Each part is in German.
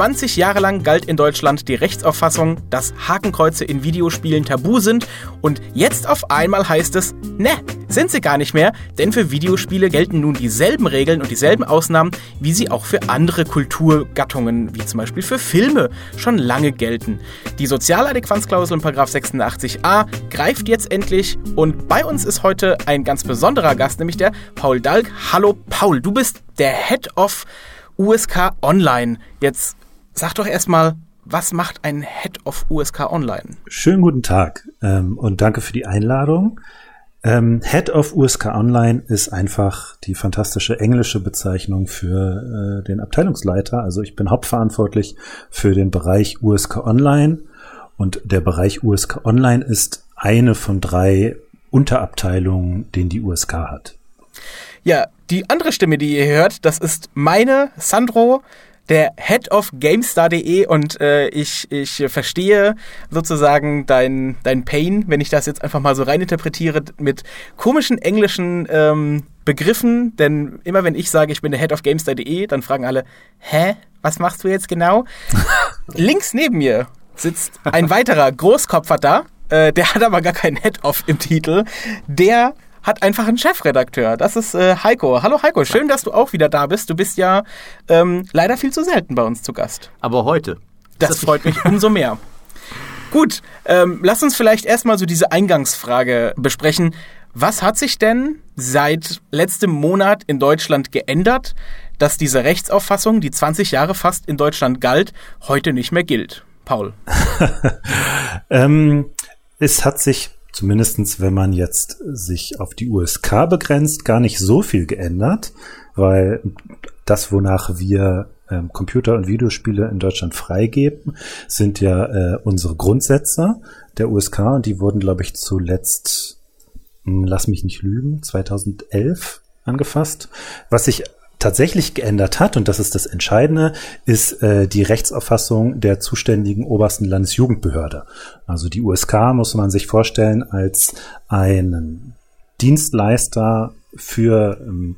20 Jahre lang galt in Deutschland die Rechtsauffassung, dass Hakenkreuze in Videospielen tabu sind und jetzt auf einmal heißt es, ne, sind sie gar nicht mehr, denn für Videospiele gelten nun dieselben Regeln und dieselben Ausnahmen, wie sie auch für andere Kulturgattungen, wie zum Beispiel für Filme, schon lange gelten. Die Sozialadäquanzklausel in 86a greift jetzt endlich und bei uns ist heute ein ganz besonderer Gast, nämlich der Paul Dalk. Hallo Paul, du bist der Head of USK Online. Jetzt sag doch erstmal, was macht ein Head of USK Online? Schönen guten Tag ähm, und danke für die Einladung. Ähm, Head of USK Online ist einfach die fantastische englische Bezeichnung für äh, den Abteilungsleiter. Also ich bin hauptverantwortlich für den Bereich USK Online und der Bereich USK Online ist eine von drei Unterabteilungen, den die USK hat. Ja, die andere Stimme, die ihr hört, das ist meine, Sandro, der Head of GameStar.de und äh, ich, ich verstehe sozusagen dein, dein Pain, wenn ich das jetzt einfach mal so reininterpretiere, mit komischen englischen ähm, Begriffen, denn immer wenn ich sage, ich bin der Head of GameStar.de, dann fragen alle, hä, was machst du jetzt genau? Links neben mir sitzt ein weiterer Großkopfer da, äh, der hat aber gar keinen Head of im Titel, der hat einfach einen Chefredakteur. Das ist äh, Heiko. Hallo Heiko, schön, dass du auch wieder da bist. Du bist ja ähm, leider viel zu selten bei uns zu Gast. Aber heute. Das, das freut mich umso mehr. Gut, ähm, lass uns vielleicht erstmal so diese Eingangsfrage besprechen. Was hat sich denn seit letztem Monat in Deutschland geändert, dass diese Rechtsauffassung, die 20 Jahre fast in Deutschland galt, heute nicht mehr gilt? Paul. ähm, es hat sich zumindestens wenn man jetzt sich auf die USK begrenzt, gar nicht so viel geändert, weil das, wonach wir ähm, Computer- und Videospiele in Deutschland freigeben, sind ja äh, unsere Grundsätze der USK und die wurden, glaube ich, zuletzt, mh, hm, lass mich nicht lügen, 2011 angefasst. Was sich tatsächlich geändert hat, und das ist das Entscheidende, ist äh, die Rechtsauffassung der zuständigen obersten Landesjugendbehörde. Also die USK muss man sich vorstellen als einen Dienstleister für ähm,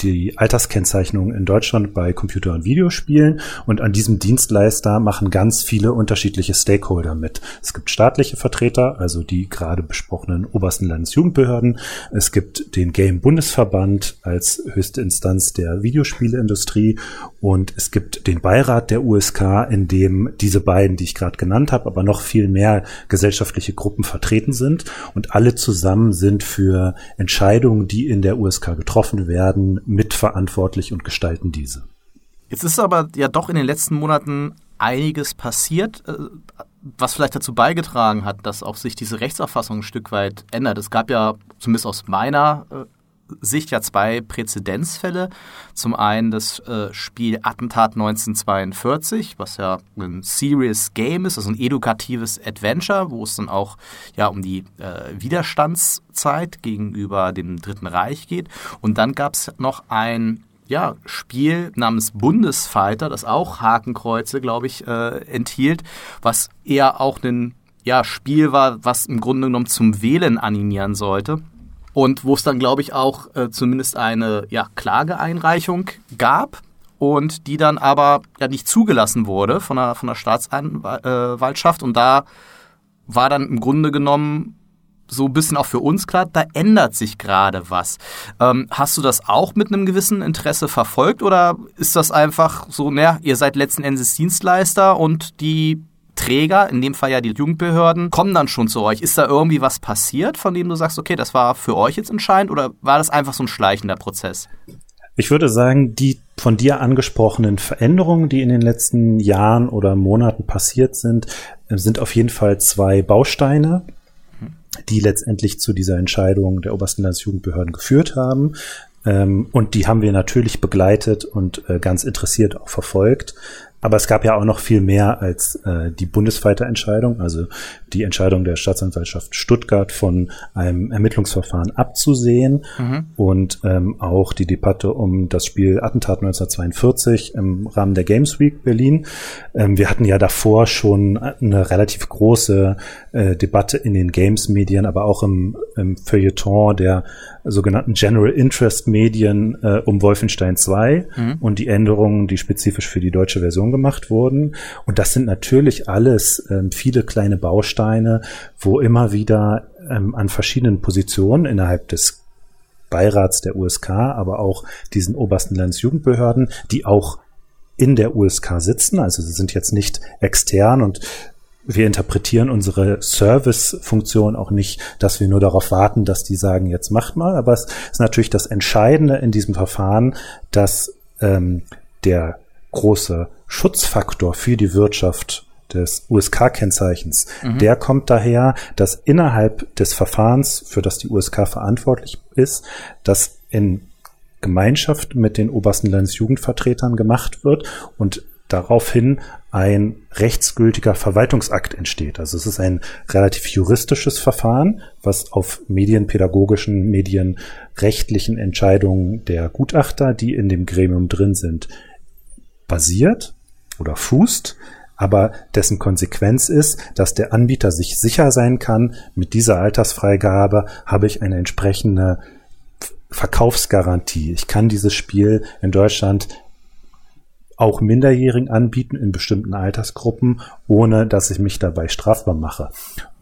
die Alterskennzeichnung in Deutschland bei Computer- und Videospielen und an diesem Dienstleister machen ganz viele unterschiedliche Stakeholder mit. Es gibt staatliche Vertreter, also die gerade besprochenen obersten Landesjugendbehörden. Es gibt den Game Bundesverband als höchste Instanz der Videospieleindustrie und es gibt den Beirat der USK, in dem diese beiden, die ich gerade genannt habe, aber noch viel mehr gesellschaftliche Gruppen vertreten sind und alle zusammen sind für Entscheidungen, die in der USK getroffen werden, mitverantwortlich und gestalten diese. Jetzt ist aber ja doch in den letzten Monaten einiges passiert, äh, was vielleicht dazu beigetragen hat, dass auch sich diese Rechtsauffassung ein Stück weit ändert. Es gab ja zumindest aus meiner äh, Sicht ja zwei Präzedenzfälle. Zum einen das äh, Spiel Attentat 1942, was ja ein Serious Game ist, also ein edukatives Adventure, wo es dann auch ja um die äh, Widerstandszeit gegenüber dem Dritten Reich geht. Und dann gab es noch ein ja, Spiel namens Bundesfighter, das auch Hakenkreuze, glaube ich, äh, enthielt, was eher auch ein ja, Spiel war, was im Grunde genommen zum Wählen animieren sollte und wo es dann, glaube ich, auch äh, zumindest eine ja, Klageeinreichung gab und die dann aber ja nicht zugelassen wurde von der, von der Staatsanwaltschaft. Und da war dann im Grunde genommen so ein bisschen auch für uns klar, da ändert sich gerade was. Ähm, hast du das auch mit einem gewissen Interesse verfolgt oder ist das einfach so, naja, ihr seid letzten Endes Dienstleister und die Träger, in dem Fall ja die Jugendbehörden, kommen dann schon zu euch. Ist da irgendwie was passiert, von dem du sagst, okay, das war für euch jetzt entscheidend oder war das einfach so ein schleichender Prozess? Ich würde sagen, die von dir angesprochenen Veränderungen, die in den letzten Jahren oder Monaten passiert sind, äh, sind auf jeden Fall zwei Bausteine, die letztendlich zu dieser Entscheidung der obersten Landesjugendbehörden geführt haben. Ähm, und die haben wir natürlich begleitet und äh, ganz interessiert auch verfolgt. Aber es gab ja auch noch viel mehr als äh, die Bundesweiterentscheidung, also die Entscheidung der Staatsanwaltschaft Stuttgart von einem Ermittlungsverfahren abzusehen mhm. und ähm, auch die Debatte um das Spiel Attentat 1942 im Rahmen der Games Week Berlin. Ähm, wir hatten ja davor schon eine relativ große äh, Debatte in den Games-Medien, aber auch im, im Feuilleton der sogenannten General Interest Medien äh, um Wolfenstein 2 mhm. und die Änderungen, die spezifisch für die deutsche Version gemacht wurden. Und das sind natürlich alles ähm, viele kleine Bausteine, wo immer wieder ähm, an verschiedenen Positionen innerhalb des Beirats der USK, aber auch diesen obersten Landesjugendbehörden, die auch in der USK sitzen. Also sie sind jetzt nicht extern und wir interpretieren unsere Service-Funktion auch nicht, dass wir nur darauf warten, dass die sagen, jetzt macht mal. Aber es ist natürlich das Entscheidende in diesem Verfahren, dass ähm, der große Schutzfaktor für die Wirtschaft des USK-Kennzeichens, mhm. der kommt daher, dass innerhalb des Verfahrens, für das die USK verantwortlich ist, dass in Gemeinschaft mit den obersten Landesjugendvertretern gemacht wird und daraufhin ein rechtsgültiger Verwaltungsakt entsteht. Also es ist ein relativ juristisches Verfahren, was auf medienpädagogischen, medienrechtlichen Entscheidungen der Gutachter, die in dem Gremium drin sind, basiert oder fußt, aber dessen Konsequenz ist, dass der Anbieter sich sicher sein kann, mit dieser Altersfreigabe habe ich eine entsprechende Verkaufsgarantie. Ich kann dieses Spiel in Deutschland auch Minderjährigen anbieten in bestimmten Altersgruppen, ohne dass ich mich dabei strafbar mache.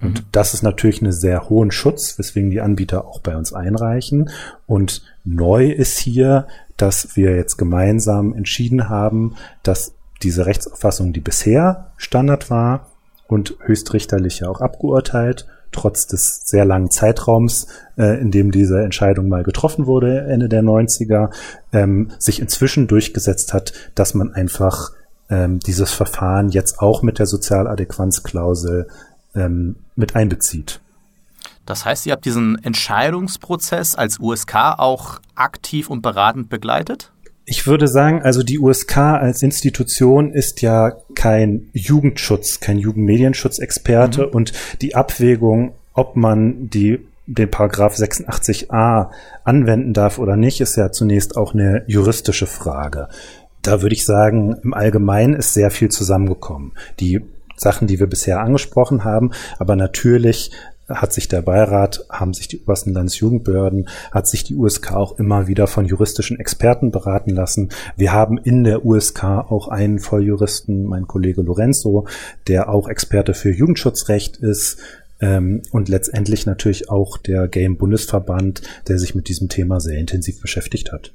Und mhm. das ist natürlich einen sehr hohen Schutz, weswegen die Anbieter auch bei uns einreichen. Und neu ist hier, dass wir jetzt gemeinsam entschieden haben, dass diese Rechtsauffassung, die bisher Standard war und höchstrichterlich ja auch abgeurteilt, trotz des sehr langen Zeitraums, äh, in dem diese Entscheidung mal getroffen wurde, Ende der 90er, ähm, sich inzwischen durchgesetzt hat, dass man einfach ähm, dieses Verfahren jetzt auch mit der Sozialadäquanzklausel ähm, mit einbezieht. Das heißt, ihr habt diesen Entscheidungsprozess als USK auch aktiv und beratend begleitet? Ich würde sagen, also die USK als Institution ist ja kein Jugendschutz, kein Jugendmedienschutzexperte mhm. und die Abwägung, ob man die den Paragraph 86a anwenden darf oder nicht, ist ja zunächst auch eine juristische Frage. Da würde ich sagen, im Allgemeinen ist sehr viel zusammengekommen. Die Sachen, die wir bisher angesprochen haben, aber natürlich hat sich der Beirat, haben sich die obersten Landesjugendbehörden, hat sich die USK auch immer wieder von juristischen Experten beraten lassen. Wir haben in der USK auch einen Volljuristen, mein Kollege Lorenzo, der auch Experte für Jugendschutzrecht ist ähm, und letztendlich natürlich auch der Game Bundesverband, der sich mit diesem Thema sehr intensiv beschäftigt hat.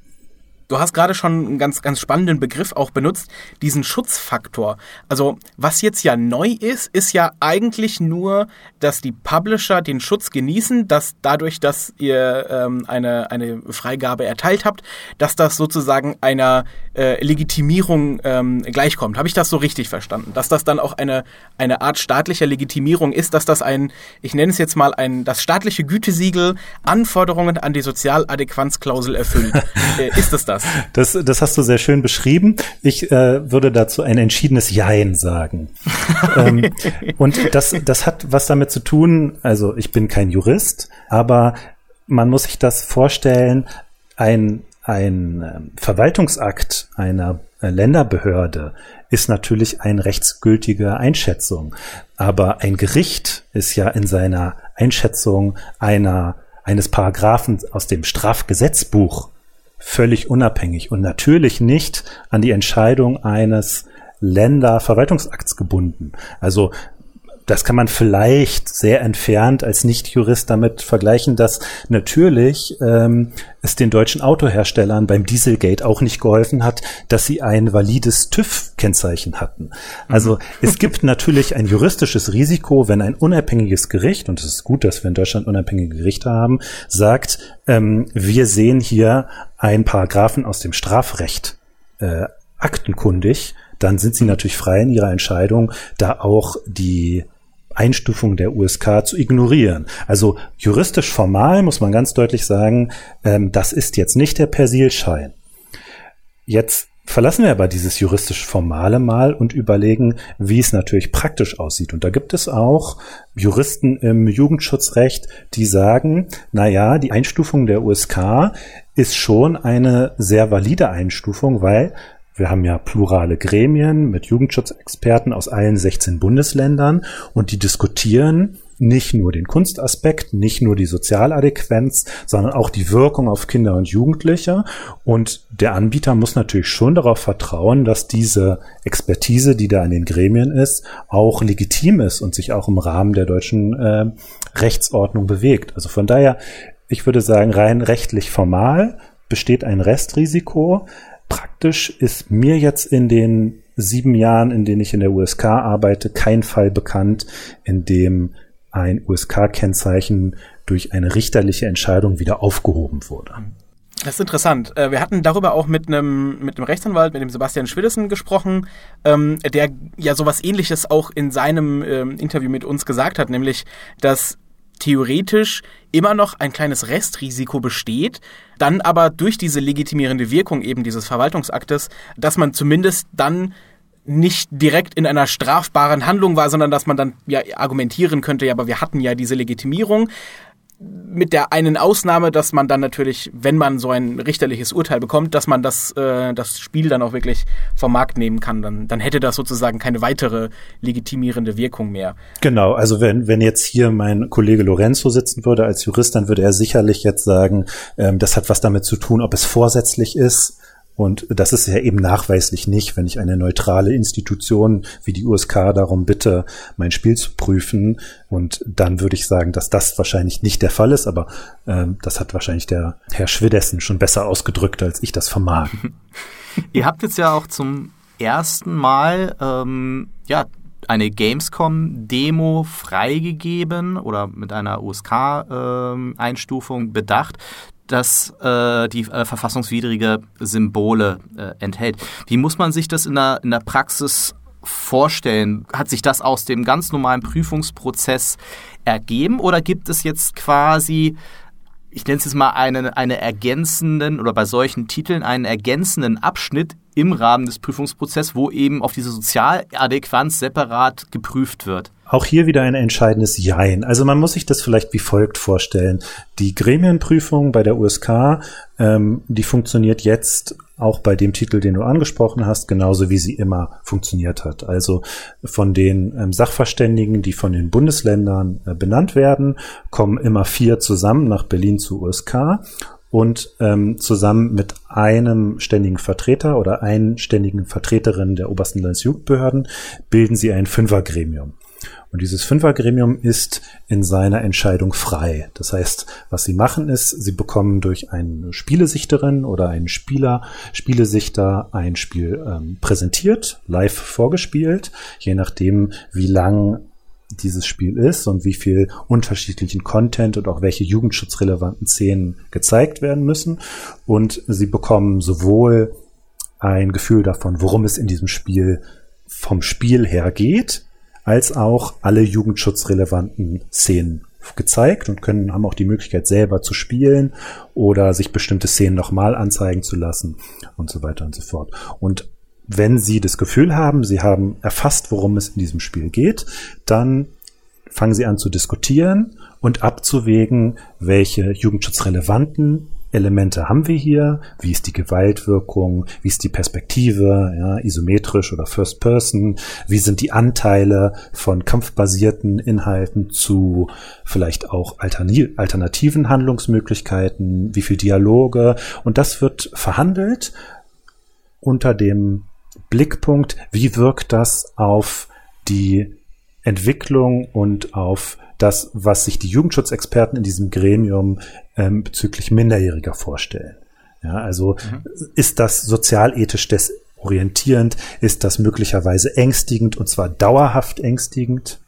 Du hast gerade schon einen ganz, ganz spannenden Begriff auch benutzt, diesen Schutzfaktor. Also was jetzt ja neu ist, ist ja eigentlich nur, dass die Publisher den Schutz genießen, dass dadurch, dass ihr ähm, eine, eine Freigabe erteilt habt, dass das sozusagen einer äh, Legitimierung ähm, gleichkommt. Habe ich das so richtig verstanden? Dass das dann auch eine, eine Art staatlicher Legitimierung ist, dass das ein, ich nenne es jetzt mal ein, das staatliche Gütesiegel Anforderungen an die Sozialadäquanzklausel erfüllt. äh, ist es das? Das? Das, das hast du sehr schön beschrieben. Ich äh, würde dazu ein entschiedenes Jein sagen. ähm, und das, das hat was damit zu tun, also ich bin kein Jurist, aber man muss sich das vorstellen, ein, ein ähm, Verwaltungsakt einer äh, Länderbehörde ist natürlich eine rechtsgültige Einschätzung. Aber ein Gericht ist ja in seiner Einschätzung einer, eines Paragraphen aus dem Strafgesetzbuch völlig unabhängig und natürlich nicht an die Entscheidung eines Länderverwaltungsakts gebunden. Also das kann man vielleicht sehr entfernt als Nicht-Jurist damit vergleichen, dass natürlich ähm, es den deutschen Autoherstellern beim Dieselgate auch nicht geholfen hat, dass sie ein valides TÜV-Kennzeichen hatten. Also mhm. es gibt natürlich ein juristisches Risiko, wenn ein unabhängiges Gericht, und es ist gut, dass wir in Deutschland unabhängige Gerichte haben, sagt, ähm, wir sehen hier einen Paragraphen aus dem Strafrecht äh, aktenkundig, dann sind sie natürlich frei in ihrer Entscheidung, da auch die Einstufung der USK zu ignorieren. Also juristisch formal muss man ganz deutlich sagen, ähm, das ist jetzt nicht der Persilschein. Jetzt verlassen wir aber dieses juristisch Formale mal und überlegen, wie es natürlich praktisch aussieht. Und da gibt es auch Juristen im Jugendschutzrecht, die sagen, na ja, die Einstufung der USK ist schon eine sehr valide Einstufung, weil wir haben ja plurale Gremien mit Jugendschutzexperten aus allen 16 Bundesländern und die diskutieren nicht nur den Kunstaspekt, nicht nur die Sozialadäquenz, sondern auch die Wirkung auf Kinder und Jugendliche. Und der Anbieter muss natürlich schon darauf vertrauen, dass diese Expertise, die da in den Gremien ist, auch legitim ist und sich auch im Rahmen der deutschen äh, Rechtsordnung bewegt. Also von daher, ich würde sagen, rein rechtlich formal besteht ein Restrisiko. Praktisch ist mir jetzt in den sieben Jahren, in denen ich in der USK arbeite, kein Fall bekannt, in dem ein USK-Kennzeichen durch eine richterliche Entscheidung wieder aufgehoben wurde. Das ist interessant. Äh, wir hatten darüber auch mit einem mit einem Rechtsanwalt, mit dem Sebastian Schwiddessen gesprochen, ähm, der ja sowas ähnliches auch in seinem ähm, Interview mit uns gesagt hat, nämlich, dass theoretisch immer noch ein kleines Restrisiko besteht, dann aber durch diese legitimierende Wirkung eben dieses Verwaltungsaktes, dass man zumindest dann nicht direkt in einer strafbaren Handlung war, sondern dass man dann ja argumentieren könnte, ja, aber wir hatten ja diese Legitimierung mit der einen Ausnahme, dass man dann natürlich, wenn man so ein richterliches Urteil bekommt, dass man das, äh, das Spiel dann auch wirklich vom Markt nehmen kann. Dann, dann hätte das sozusagen keine weitere legitimierende Wirkung mehr. Genau, also wenn, wenn jetzt hier mein Kollege Lorenzo sitzen würde als Jurist, dann würde er sicherlich jetzt sagen, ähm, das hat was damit zu tun, ob es vorsätzlich ist und das ist ja eben nachweislich nicht, wenn ich eine neutrale Institution wie die USK darum bitte, mein Spiel zu prüfen. Und dann würde ich sagen, dass das wahrscheinlich nicht der Fall ist, aber ähm, das hat wahrscheinlich der Herr Schwidessen schon besser ausgedrückt, als ich das vermag. Ihr habt jetzt ja auch zum ersten Mal ähm, ja eine Gamescom-Demo freigegeben oder mit einer USK-Einstufung ähm, bedacht das äh, die äh, verfassungswidrige Symbole äh, enthält. Wie muss man sich das in der, in der Praxis vorstellen? Hat sich das aus dem ganz normalen Prüfungsprozess ergeben oder gibt es jetzt quasi ich nenne es jetzt mal einen eine ergänzenden oder bei solchen Titeln einen ergänzenden Abschnitt im Rahmen des Prüfungsprozesses, wo eben auf diese Sozialadäquanz separat geprüft wird. Auch hier wieder ein entscheidendes Jein. Also man muss sich das vielleicht wie folgt vorstellen. Die Gremienprüfung bei der USK, ähm, die funktioniert jetzt auch bei dem Titel, den du angesprochen hast, genauso wie sie immer funktioniert hat. Also von den ähm, Sachverständigen, die von den Bundesländern äh, benannt werden, kommen immer vier zusammen nach Berlin zur USK und ähm, zusammen mit einem ständigen Vertreter oder einen ständigen Vertreterin der obersten Landesjugendbehörden bilden sie ein Fünfergremium. Und dieses Fünfergremium ist in seiner Entscheidung frei. Das heißt, was sie machen ist, sie bekommen durch eine Spielesichterin oder einen Spieler, Spielesichter ein Spiel ähm, präsentiert, live vorgespielt, je nachdem, wie lang dieses Spiel ist und wie viel unterschiedlichen Content und auch welche jugendschutzrelevanten Szenen gezeigt werden müssen. Und sie bekommen sowohl ein Gefühl davon, worum es in diesem Spiel vom Spiel her geht, als auch alle jugendschutzrelevanten Szenen gezeigt und können, haben auch die Möglichkeit selber zu spielen oder sich bestimmte Szenen nochmal anzeigen zu lassen und so weiter und so fort. Und wenn Sie das Gefühl haben, Sie haben erfasst, worum es in diesem Spiel geht, dann fangen Sie an zu diskutieren und abzuwägen, welche jugendschutzrelevanten Elemente haben wir hier? Wie ist die Gewaltwirkung? Wie ist die Perspektive? Ja, isometrisch oder First Person? Wie sind die Anteile von kampfbasierten Inhalten zu vielleicht auch alternativen Handlungsmöglichkeiten? Wie viel Dialoge? Und das wird verhandelt unter dem Blickpunkt, wie wirkt das auf die Entwicklung und auf das, was sich die Jugendschutzexperten in diesem Gremium ähm, bezüglich Minderjähriger vorstellen. Ja, also mhm. ist das sozialethisch desorientierend? Ist das möglicherweise ängstigend und zwar dauerhaft ängstigend?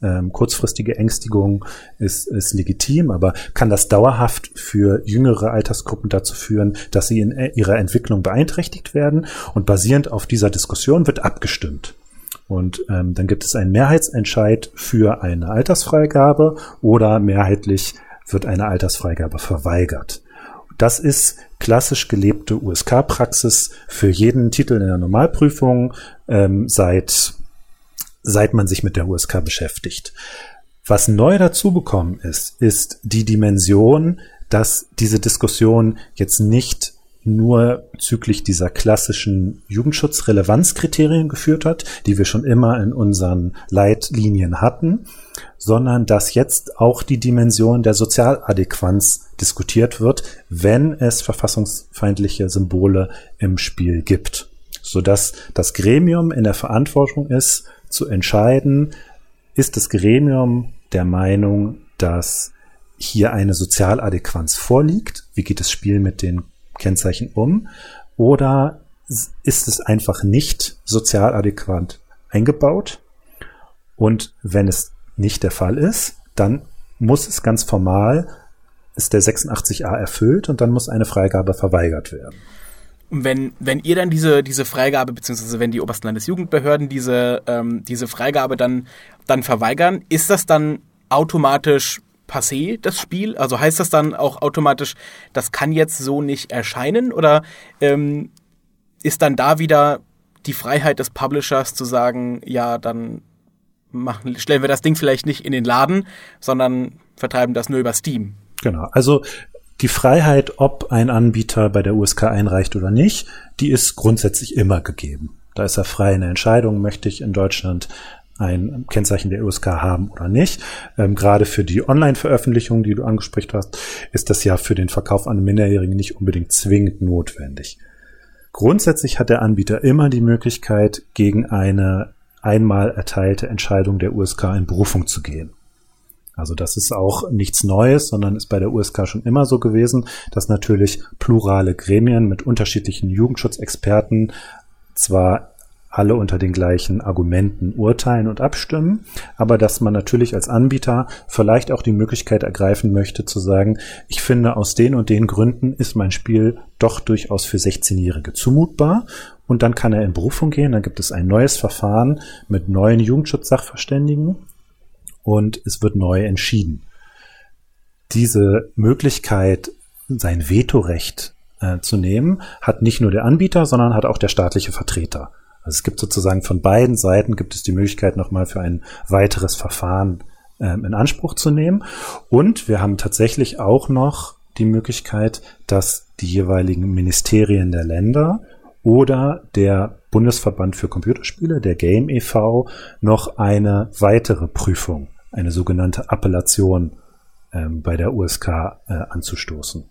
Ähm, kurzfristige Ängstigung ist, ist legitim, aber kann das dauerhaft für jüngere Altersgruppen dazu führen, dass sie in äh, ihrer Entwicklung beeinträchtigt werden? Und basierend auf dieser Diskussion wird abgestimmt. Und ähm, dann gibt es einen Mehrheitsentscheid für eine Altersfreigabe oder mehrheitlich wird eine Altersfreigabe verweigert. Das ist klassisch gelebte USK-Praxis für jeden Titel in der Normalprüfung ähm, seit, seit man sich mit der USK beschäftigt. Was neu dazu bekommen ist, ist die Dimension, dass diese Diskussion jetzt nicht nur züglich dieser klassischen Jugendschutzrelevanzkriterien geführt hat, die wir schon immer in unseren Leitlinien hatten, sondern dass jetzt auch die Dimension der Sozialadäquanz diskutiert wird, wenn es verfassungsfeindliche Symbole im Spiel gibt, sodass das Gremium in der Verantwortung ist, zu entscheiden, ist das Gremium der Meinung, dass hier eine Sozialadäquanz vorliegt? Wie geht das Spiel mit den Kennzeichen um? Oder ist es einfach nicht sozial adäquat eingebaut? Und wenn es nicht der Fall ist, dann muss es ganz formal, ist der 86a erfüllt und dann muss eine Freigabe verweigert werden. Und wenn, wenn ihr dann diese, diese Freigabe, beziehungsweise wenn die obersten Landesjugendbehörden diese, ähm, diese Freigabe dann, dann verweigern, ist das dann automatisch passé, das Spiel? Also heißt das dann auch automatisch, das kann jetzt so nicht erscheinen? Oder ähm, ist dann da wieder die Freiheit des Publishers zu sagen, ja, dann machen, stellen wir das Ding vielleicht nicht in den Laden, sondern vertreiben das nur über Steam? Genau. Also die Freiheit, ob ein Anbieter bei der USK einreicht oder nicht, die ist grundsätzlich immer gegeben. Da ist er frei in der Entscheidung, möchte ich in Deutschland ein Kennzeichen der USK haben oder nicht. Ähm, gerade für die Online-Veröffentlichung, die du angesprochen hast, ist das ja für den Verkauf an Minderjährigen nicht unbedingt zwingend notwendig. Grundsätzlich hat der Anbieter immer die Möglichkeit, gegen eine einmal erteilte Entscheidung der USK in Berufung zu gehen. Also das ist auch nichts Neues, sondern ist bei der USK schon immer so gewesen, dass natürlich plurale Gremien mit unterschiedlichen Jugendschutzexperten zwar alle unter den gleichen Argumenten urteilen und abstimmen, aber dass man natürlich als Anbieter vielleicht auch die Möglichkeit ergreifen möchte zu sagen, ich finde aus den und den Gründen ist mein Spiel doch durchaus für 16-Jährige zumutbar und dann kann er in Berufung gehen, dann gibt es ein neues Verfahren mit neuen Jugendschutzsachverständigen und es wird neu entschieden. Diese Möglichkeit, sein Vetorecht äh, zu nehmen, hat nicht nur der Anbieter, sondern hat auch der staatliche Vertreter. Also es gibt sozusagen von beiden Seiten gibt es die Möglichkeit nochmal für ein weiteres Verfahren ähm, in Anspruch zu nehmen. Und wir haben tatsächlich auch noch die Möglichkeit, dass die jeweiligen Ministerien der Länder oder der Bundesverband für Computerspiele, der Game e.V., noch eine weitere Prüfung, eine sogenannte Appellation ähm, bei der USK äh, anzustoßen.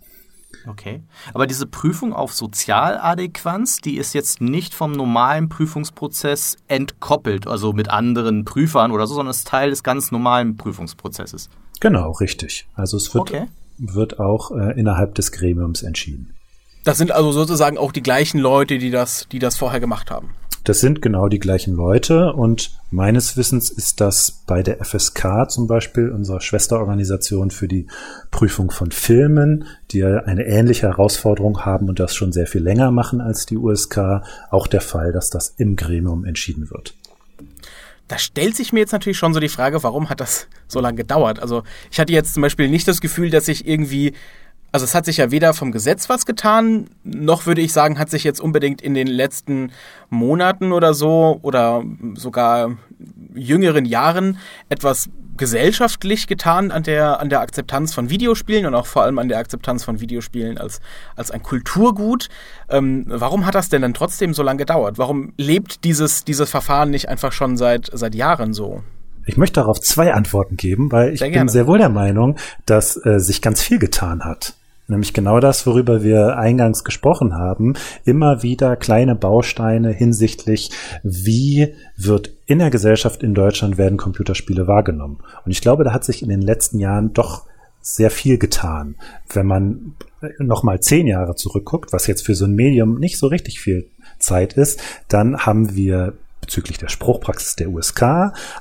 Okay. Aber diese Prüfung auf Sozialadäquanz, die ist jetzt nicht vom normalen Prüfungsprozess entkoppelt, also mit anderen Prüfern oder so, sondern ist Teil des ganz normalen Prüfungsprozesses. Genau, richtig. Also es wird, okay. wird auch äh, innerhalb des Gremiums entschieden. Das sind also sozusagen auch die gleichen Leute, die das, die das vorher gemacht haben. Das sind genau die gleichen Leute und meines Wissens ist das bei der FSK zum Beispiel, unserer Schwesterorganisation für die Prüfung von Filmen, die eine ähnliche Herausforderung haben und das schon sehr viel länger machen als die USK, auch der Fall, dass das im Gremium entschieden wird. Da stellt sich mir jetzt natürlich schon so die Frage, warum hat das so lange gedauert? Also ich hatte jetzt zum Beispiel nicht das Gefühl, dass ich irgendwie also es hat sich ja weder vom Gesetz was getan, noch würde ich sagen, hat sich jetzt unbedingt in den letzten Monaten oder so oder sogar jüngeren Jahren etwas gesellschaftlich getan an der, an der Akzeptanz von Videospielen und auch vor allem an der Akzeptanz von Videospielen als, als ein Kulturgut. Ähm, warum hat das denn dann trotzdem so lange gedauert? Warum lebt dieses, dieses Verfahren nicht einfach schon seit, seit Jahren so? Ich möchte darauf zwei Antworten geben, weil ich sehr bin sehr wohl der Meinung, dass äh, sich ganz viel getan hat. Nämlich genau das, worüber wir eingangs gesprochen haben. Immer wieder kleine Bausteine hinsichtlich, wie wird in der Gesellschaft in Deutschland werden Computerspiele wahrgenommen. Und ich glaube, da hat sich in den letzten Jahren doch sehr viel getan. Wenn man nochmal zehn Jahre zurückguckt, was jetzt für so ein Medium nicht so richtig viel Zeit ist, dann haben wir bezüglich der Spruchpraxis der USK,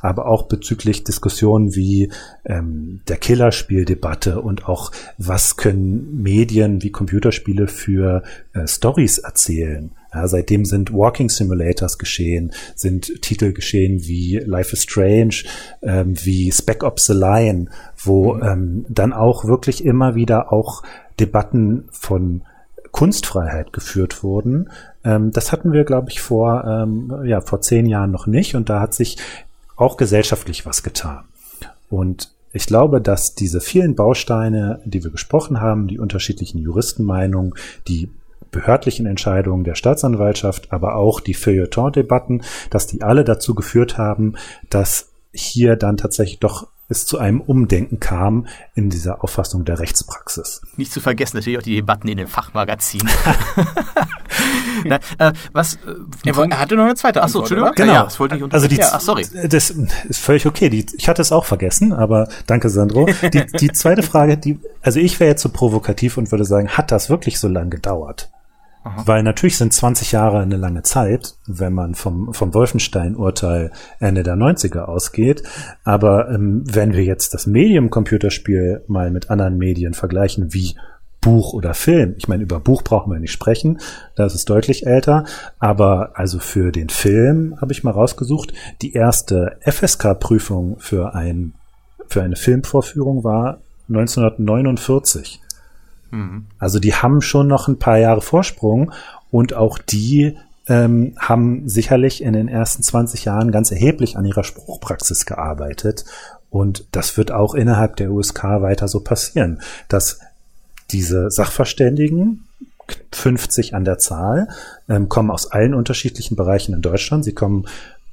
aber auch bezüglich Diskussionen wie ähm, der Killerspieldebatte und auch was können Medien wie Computerspiele für äh, Stories erzählen. Ja, seitdem sind Walking Simulators geschehen, sind Titel geschehen wie Life is Strange, ähm, wie Spec Ops the Line, wo mhm. ähm, dann auch wirklich immer wieder auch Debatten von Kunstfreiheit geführt wurden. Ähm, das hatten wir, glaube ich, vor, ähm, ja, vor zehn Jahren noch nicht und da hat sich auch gesellschaftlich was getan. Und ich glaube, dass diese vielen Bausteine, die wir gesprochen haben, die unterschiedlichen Juristenmeinungen, die behördlichen Entscheidungen der Staatsanwaltschaft, aber auch die Feuilleton-Debatten, dass die alle dazu geführt haben, dass hier dann tatsächlich doch es zu einem Umdenken kam in dieser Auffassung der Rechtspraxis. Nicht zu vergessen natürlich auch die Debatten in den Fachmagazinen. Na, äh, was, äh, er hatte noch eine zweite Antwort, Achso, Entschuldigung. Genau. Ja, das wollte ich also die, ja, ach, sorry. Das ist völlig okay. Die, ich hatte es auch vergessen, aber danke, Sandro. Die, die zweite Frage, die, also ich wäre jetzt so provokativ und würde sagen, hat das wirklich so lange gedauert? Aha. Weil natürlich sind 20 Jahre eine lange Zeit, wenn man vom, vom Wolfenstein-Urteil Ende der 90er ausgeht. Aber ähm, wenn wir jetzt das Medium-Computerspiel mal mit anderen Medien vergleichen, wie Buch oder Film. Ich meine, über Buch brauchen wir nicht sprechen, das ist deutlich älter. Aber also für den Film habe ich mal rausgesucht, die erste FSK-Prüfung für ein für eine Filmvorführung war 1949. Mhm. Also die haben schon noch ein paar Jahre Vorsprung und auch die ähm, haben sicherlich in den ersten 20 Jahren ganz erheblich an ihrer Spruchpraxis gearbeitet. Und das wird auch innerhalb der USK weiter so passieren, dass diese Sachverständigen, 50 an der Zahl, ähm, kommen aus allen unterschiedlichen Bereichen in Deutschland. Sie kommen,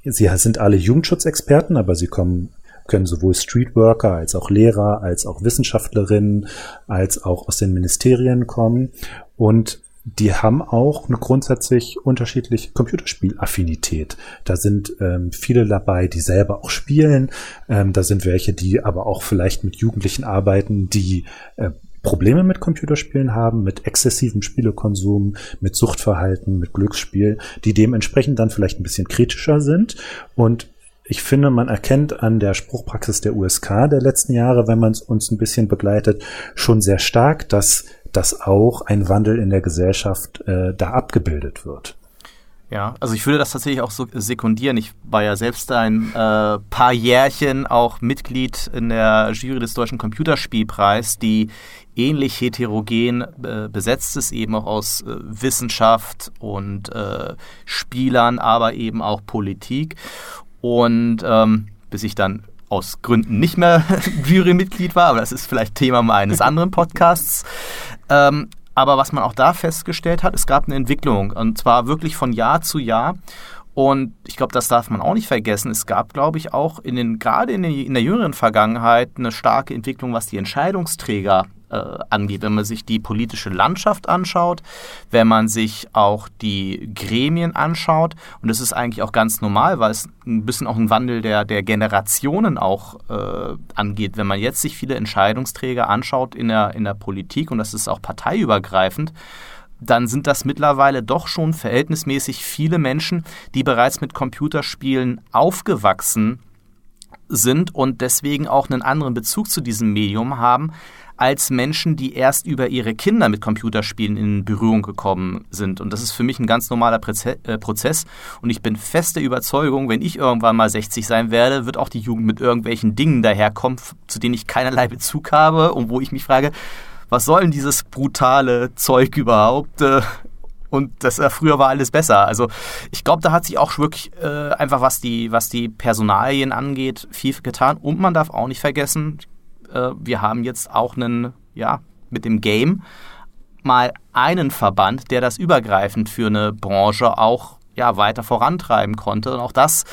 sie sind alle Jugendschutzexperten, aber sie kommen können sowohl Streetworker als auch Lehrer, als auch Wissenschaftlerinnen, als auch aus den Ministerien kommen. Und die haben auch eine grundsätzlich unterschiedliche Computerspielaffinität. Da sind ähm, viele dabei, die selber auch spielen. Ähm, da sind welche, die aber auch vielleicht mit Jugendlichen arbeiten, die äh, Probleme mit Computerspielen haben, mit exzessivem Spielekonsum, mit Suchtverhalten, mit Glücksspiel, die dementsprechend dann vielleicht ein bisschen kritischer sind und ich finde, man erkennt an der Spruchpraxis der USK der letzten Jahre, wenn man uns ein bisschen begleitet, schon sehr stark, dass dass auch ein Wandel in der Gesellschaft äh, da abgebildet wird. Ja, also ich würde das tatsächlich auch so sekundieren. Ich war ja selbst ein äh, paar Jährchen auch Mitglied in der Jury des Deutschen Computerspielpreis, die ähnlich heterogen äh, besetzt ist, eben auch aus äh, Wissenschaft und äh, Spielern, aber eben auch Politik. Und ähm, bis ich dann aus Gründen nicht mehr Jurymitglied war, aber das ist vielleicht Thema eines anderen Podcasts. Ähm, aber was man auch da festgestellt hat, es gab eine Entwicklung und zwar wirklich von Jahr zu Jahr. Und ich glaube, das darf man auch nicht vergessen. Es gab, glaube ich, auch in den, gerade in, den, in der jüngeren Vergangenheit eine starke Entwicklung, was die Entscheidungsträger äh, angeht. Wenn man sich die politische Landschaft anschaut, wenn man sich auch die Gremien anschaut, und das ist eigentlich auch ganz normal, weil es ein bisschen auch ein Wandel der, der Generationen auch äh, angeht. Wenn man jetzt sich viele Entscheidungsträger anschaut in der, in der Politik, und das ist auch parteiübergreifend, dann sind das mittlerweile doch schon verhältnismäßig viele Menschen, die bereits mit Computerspielen aufgewachsen sind und deswegen auch einen anderen Bezug zu diesem Medium haben, als Menschen, die erst über ihre Kinder mit Computerspielen in Berührung gekommen sind. Und das ist für mich ein ganz normaler äh, Prozess. Und ich bin fest der Überzeugung, wenn ich irgendwann mal 60 sein werde, wird auch die Jugend mit irgendwelchen Dingen daherkommen, zu denen ich keinerlei Bezug habe und wo ich mich frage, was soll denn dieses brutale Zeug überhaupt? Äh, und das äh, früher war alles besser. Also ich glaube, da hat sich auch wirklich äh, einfach was die was die Personalien angeht viel getan. Und man darf auch nicht vergessen, äh, wir haben jetzt auch einen, ja, mit dem Game mal einen Verband, der das übergreifend für eine Branche auch ja, weiter vorantreiben konnte. Und auch das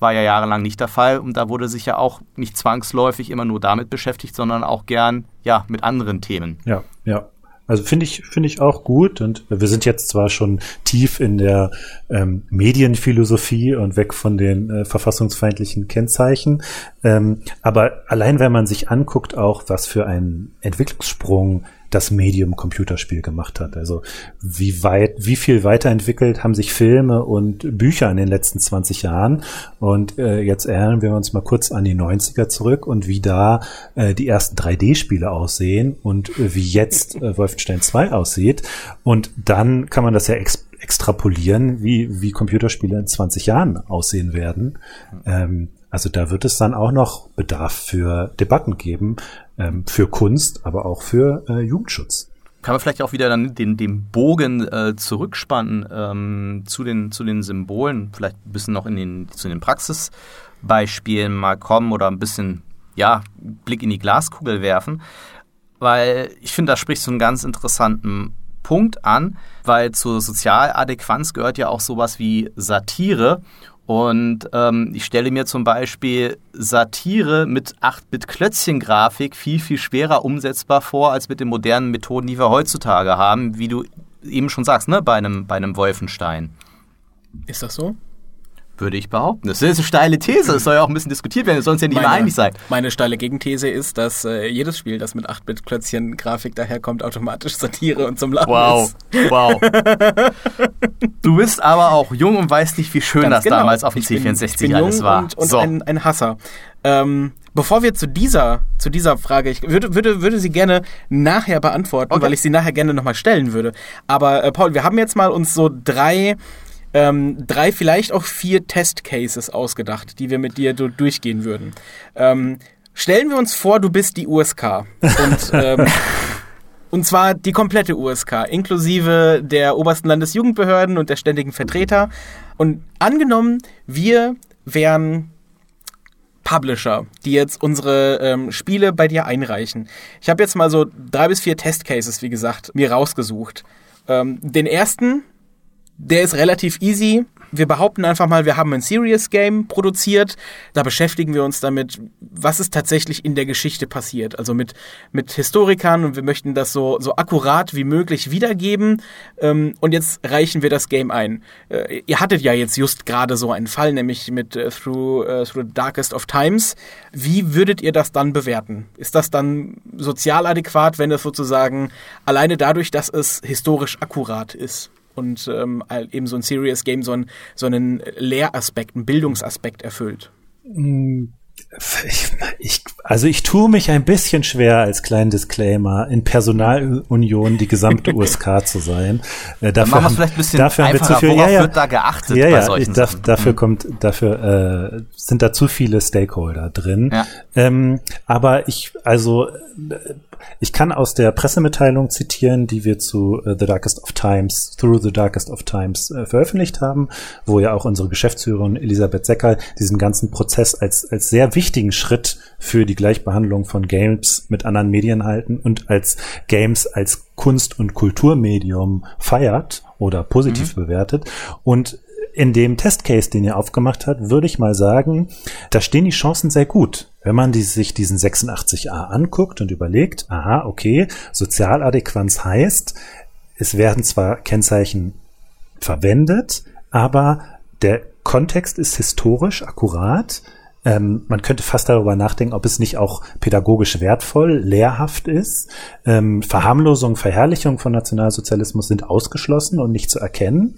war ja jahrelang nicht der Fall. Und da wurde sich ja auch nicht zwangsläufig immer nur damit beschäftigt, sondern auch gern ja, mit anderen Themen. Ja, ja. Also finde ich, finde ich auch gut und wir sind jetzt zwar schon tief in der ähm, Medienphilosophie und weg von den äh, verfassungsfeindlichen Kennzeichen, ähm, aber allein wenn man sich anguckt auch, was für ein Entwicklungssprung das Medium Computerspiel gemacht hat. Also wie weit, wie viel weiterentwickelt haben sich Filme und Bücher in den letzten 20 Jahren. Und äh, jetzt erinnern wir uns mal kurz an die 90er zurück und wie da äh, die ersten 3D-Spiele aussehen und äh, wie jetzt äh, Wolfenstein 2 aussieht. Und dann kann man das ja ex extrapolieren, wie, wie Computerspiele in 20 Jahren aussehen werden. Ähm, also da wird es dann auch noch Bedarf für Debatten geben, ähm, für Kunst, aber auch für äh, Jugendschutz. Kann man vielleicht auch wieder dann den, den Bogen äh, zurückspannen ähm, zu, den, zu den Symbolen, vielleicht ein bisschen noch in den, zu den Praxisbeispielen mal kommen oder ein bisschen ja, Blick in die Glaskugel werfen, weil ich finde, da spricht so einen ganz interessanten Punkt an, weil zur Sozialadäquanz gehört ja auch sowas wie Satire. Und ähm, ich stelle mir zum Beispiel Satire mit 8-Bit-Klötzchen-Grafik viel, viel schwerer umsetzbar vor, als mit den modernen Methoden, die wir heutzutage haben, wie du eben schon sagst, ne, bei einem, bei einem Wolfenstein. Ist das so? Würde ich behaupten. Das ist eine steile These. Das soll ja auch ein bisschen diskutiert werden. Sonst ja nicht meine, mehr einig sein. Meine steile Gegenthese ist, dass äh, jedes Spiel, das mit 8-Bit-Klötzchen-Grafik daherkommt, automatisch Satire und zum Lachen wow. ist. Wow. du bist aber auch jung und weißt nicht, wie schön Ganz das genau. damals auf dem Ich bin- C64 ich bin alles war. Und, und so. ein, ein Hasser. Ähm, bevor wir zu dieser, zu dieser Frage, ich würde, würde, würde sie gerne nachher beantworten, Okay. weil ich sie nachher gerne nochmal stellen würde. Aber äh, Paul, wir haben jetzt mal uns so drei, ähm, drei, vielleicht auch vier Testcases ausgedacht, die wir mit dir du- durchgehen würden. Ähm, stellen wir uns vor, du bist die USK. Und ähm, und zwar die komplette USK, inklusive der obersten Landesjugendbehörden und der ständigen Vertreter. Und angenommen, wir wären Publisher, die jetzt unsere ähm, Spiele bei dir einreichen. Ich habe jetzt mal so drei bis vier Testcases, wie gesagt, mir rausgesucht. Ähm, den ersten, der ist relativ easy. Wir behaupten einfach mal, wir haben ein Serious Game produziert. Da beschäftigen wir uns damit, was ist tatsächlich in der Geschichte passiert. Also mit, mit Historikern und wir möchten das so, so akkurat wie möglich wiedergeben. Ähm, und jetzt reichen wir das Game ein. Äh, ihr hattet ja jetzt just gerade so einen Fall, nämlich mit äh, Through, äh, Through the Darkest of Times. Wie würdet ihr das dann bewerten? Ist das dann sozial adäquat, wenn es sozusagen alleine dadurch, dass es historisch akkurat ist? Und ähm, eben so ein Serious Game so, ein, so einen Lehraspekt, einen Bildungsaspekt erfüllt. Ich, ich, also ich tue mich ein bisschen schwer als kleinen Disclaimer in Personalunion die gesamte USK zu sein. Äh, wir es vielleicht ein bisschen dafür haben wir zu viel, ja, ja, wird da geachtet ja, ja, ich, Sachen? dafür Hm. kommt, dafür äh, sind da zu viele Stakeholder drin. Ja. Ähm, aber ich, also ich kann aus der Pressemitteilung zitieren, die wir zu äh, The Darkest of Times, Through the Darkest of Times äh, veröffentlicht haben, wo ja auch unsere Geschäftsführerin Elisabeth Secker diesen ganzen Prozess als, als sehr wichtigen Schritt für die Gleichbehandlung von Games mit anderen Medien halten und als Games als Kunst- und Kulturmedium feiert oder positiv bewertet. Und in dem Testcase, den ihr aufgemacht habt, würde ich mal sagen, da stehen die Chancen sehr gut. Wenn man die, sich diesen 86a anguckt und überlegt, aha, okay, Sozialadäquanz heißt, es werden zwar Kennzeichen verwendet, aber der Kontext ist historisch akkurat. Ähm, man könnte fast darüber nachdenken, ob es nicht auch pädagogisch wertvoll, lehrhaft ist. Ähm, Verharmlosung, Verherrlichung von Nationalsozialismus sind ausgeschlossen und nicht zu erkennen.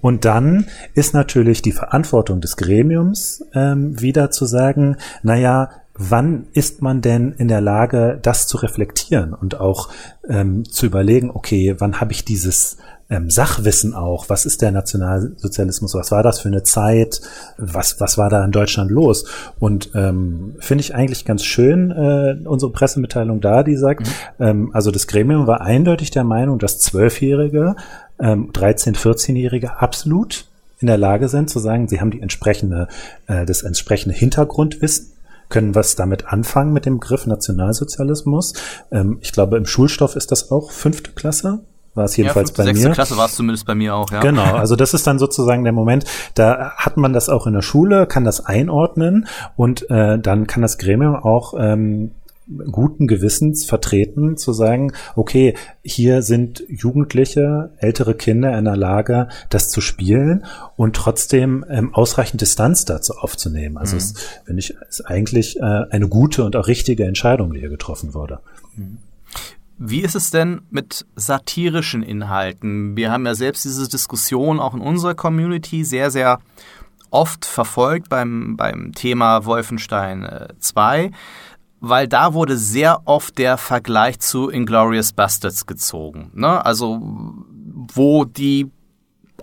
Und dann ist natürlich die Verantwortung des Gremiums ähm, wieder zu sagen, naja, wann ist man denn in der Lage, das zu reflektieren und auch ähm, zu überlegen, okay, wann habe ich dieses ähm, Sachwissen auch, was ist der Nationalsozialismus, was war das für eine Zeit, was, was war da in Deutschland los? Und ähm, finde ich eigentlich ganz schön, äh, unsere Pressemitteilung da, die sagt, ähm, also das Gremium war eindeutig der Meinung, dass Zwölfjährige, ähm, 13-, 14-Jährige absolut in der Lage sind zu sagen, sie haben die entsprechende, äh, das entsprechende Hintergrundwissen können was damit anfangen mit dem Begriff Nationalsozialismus. Ähm, ich glaube, im Schulstoff ist das auch fünfte Klasse. War es jedenfalls ja, bei sechste mir. Klasse war es zumindest bei mir auch, ja. Genau, also das ist dann sozusagen der Moment, da hat man das auch in der Schule, kann das einordnen und äh, dann kann das Gremium auch ähm, guten Gewissens vertreten, zu sagen, okay, hier sind Jugendliche, ältere Kinder in der Lage, das zu spielen und trotzdem ähm, ausreichend Distanz dazu aufzunehmen. Also es finde ich ist eigentlich äh, eine gute und auch richtige Entscheidung, die hier getroffen wurde. Wie ist es denn mit satirischen Inhalten? Wir haben ja selbst diese Diskussion auch in unserer Community sehr, sehr oft verfolgt beim, beim Thema Wolfenstein äh, 2, weil da wurde sehr oft der Vergleich zu Inglorious Bastards gezogen. Ne? Also wo die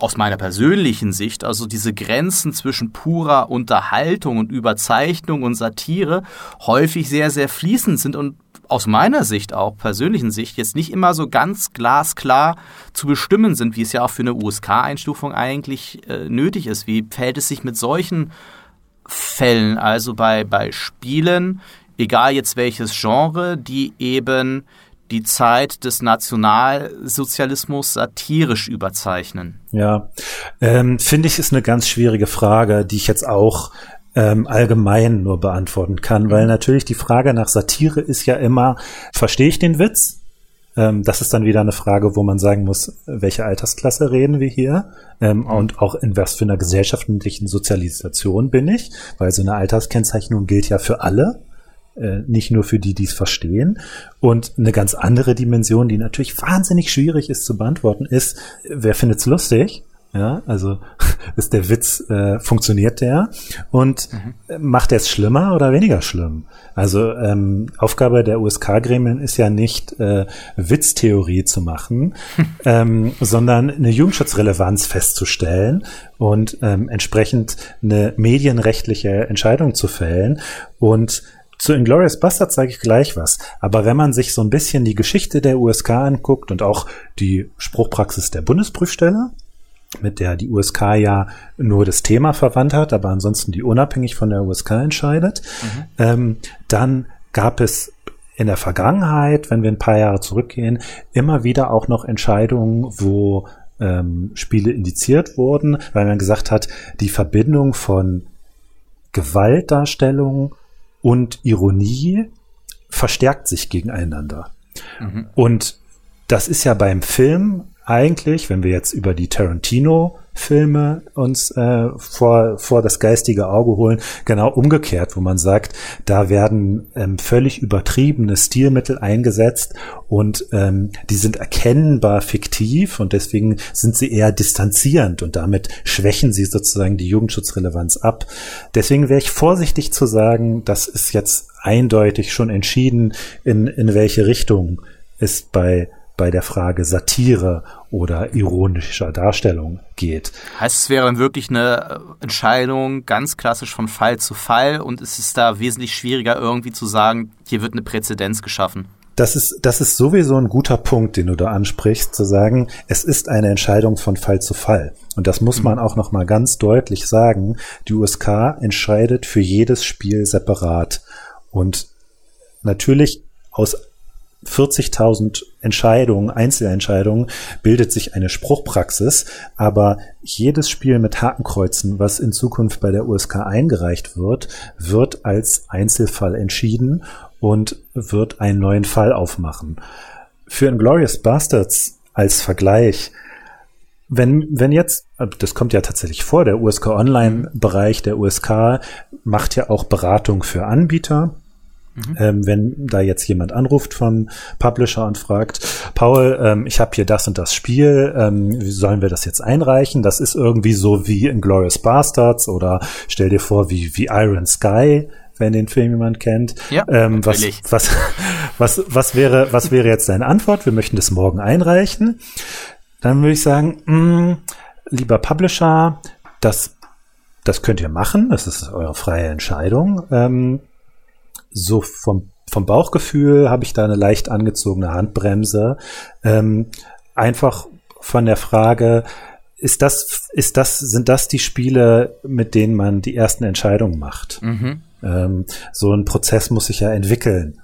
aus meiner persönlichen Sicht, also diese Grenzen zwischen purer Unterhaltung und Überzeichnung und Satire häufig sehr, sehr fließend sind und aus meiner Sicht auch, persönlichen Sicht, jetzt nicht immer so ganz glasklar zu bestimmen sind, wie es ja auch für eine USK-Einstufung eigentlich äh, nötig ist. Wie verhält es sich mit solchen Fällen, also bei, bei Spielen, egal jetzt welches Genre, die eben die Zeit des Nationalsozialismus satirisch überzeichnen? Ja, ähm, finde ich, ist eine ganz schwierige Frage, die ich jetzt auch ähm, allgemein nur beantworten kann, weil natürlich die Frage nach Satire ist ja immer, verstehe ich den Witz? Ähm, das ist dann wieder eine Frage, wo man sagen muss, welche Altersklasse reden wir hier ähm, und auch in was für einer gesellschaftlichen Sozialisation bin ich, weil so eine Alterskennzeichnung gilt ja für alle äh, nicht nur für die, die es verstehen. Und eine ganz andere Dimension, die natürlich wahnsinnig schwierig ist zu beantworten, ist, wer findet's lustig? Ja, also ist der Witz, äh, funktioniert der? Und mhm. macht er es schlimmer oder weniger schlimm? Also ähm, Aufgabe der USK-Gremien ist ja nicht äh, Witztheorie zu machen, ähm, sondern eine Jugendschutzrelevanz festzustellen und ähm, entsprechend eine medienrechtliche Entscheidung zu fällen. Und zu Inglourious Bastard sage ich gleich was. Aber wenn man sich so ein bisschen die Geschichte der USK anguckt und auch die Spruchpraxis der Bundesprüfstelle, mit der die USK ja nur das Thema verwandt hat, aber ansonsten die unabhängig von der USK entscheidet, mhm. ähm, dann gab es in der Vergangenheit, wenn wir ein paar Jahre zurückgehen, immer wieder auch noch Entscheidungen, wo ähm, Spiele indiziert wurden, weil man gesagt hat, die Verbindung von Gewaltdarstellung und Ironie verstärkt sich gegeneinander. Mhm. Und das ist ja beim Film eigentlich, wenn wir jetzt über die Tarantino-Filme uns äh, vor, vor das geistige Auge holen, genau umgekehrt, wo man sagt, da werden ähm, völlig übertriebene Stilmittel eingesetzt und ähm, die sind erkennbar fiktiv und deswegen sind sie eher distanzierend und damit schwächen sie sozusagen die Jugendschutzrelevanz ab. Deswegen wäre ich vorsichtig zu sagen, das ist jetzt eindeutig schon entschieden, in, in welche Richtung es bei bei der Frage Satire oder ironischer Darstellung geht. Heißt, es wäre dann wirklich eine Entscheidung ganz klassisch von Fall zu Fall und es ist da wesentlich schwieriger irgendwie zu sagen, hier wird eine Präzedenz geschaffen. Das ist, das ist sowieso ein guter Punkt, den du da ansprichst, zu sagen, es ist eine Entscheidung von Fall zu Fall. Und das muss man auch nochmal ganz deutlich sagen. Die USK entscheidet für jedes Spiel separat. Und natürlich aus 40.000 Entscheidungen, Einzelentscheidungen, bildet sich eine Spruchpraxis, aber jedes Spiel mit Hakenkreuzen, was in Zukunft bei der USK eingereicht wird, wird als Einzelfall entschieden und wird einen neuen Fall aufmachen. Für Inglorious Bastards als Vergleich, wenn, wenn jetzt, das kommt ja tatsächlich vor, der USK Online-Bereich der USK macht ja auch Beratung für Anbieter Mhm. Ähm, wenn da jetzt jemand anruft vom Publisher und fragt, Paul, ähm, ich habe hier das und das Spiel, ähm, wie sollen wir das jetzt einreichen? Das ist irgendwie so wie in Glorious Bastards oder stell dir vor wie, wie Iron Sky, wenn den Film jemand kennt. Ja, ähm, was, was, was, was, wäre, was wäre jetzt deine Antwort? Wir möchten das morgen einreichen. Dann würde ich sagen, mh, mm, lieber Publisher, das, das könnt ihr machen, das ist eure freie Entscheidung. Ähm, so vom, vom Bauchgefühl habe ich da eine leicht angezogene Handbremse. Ähm, einfach von der Frage, ist das, ist das, sind das die Spiele, mit denen man die ersten Entscheidungen macht? Mhm. Ähm, so ein Prozess muss sich ja entwickeln.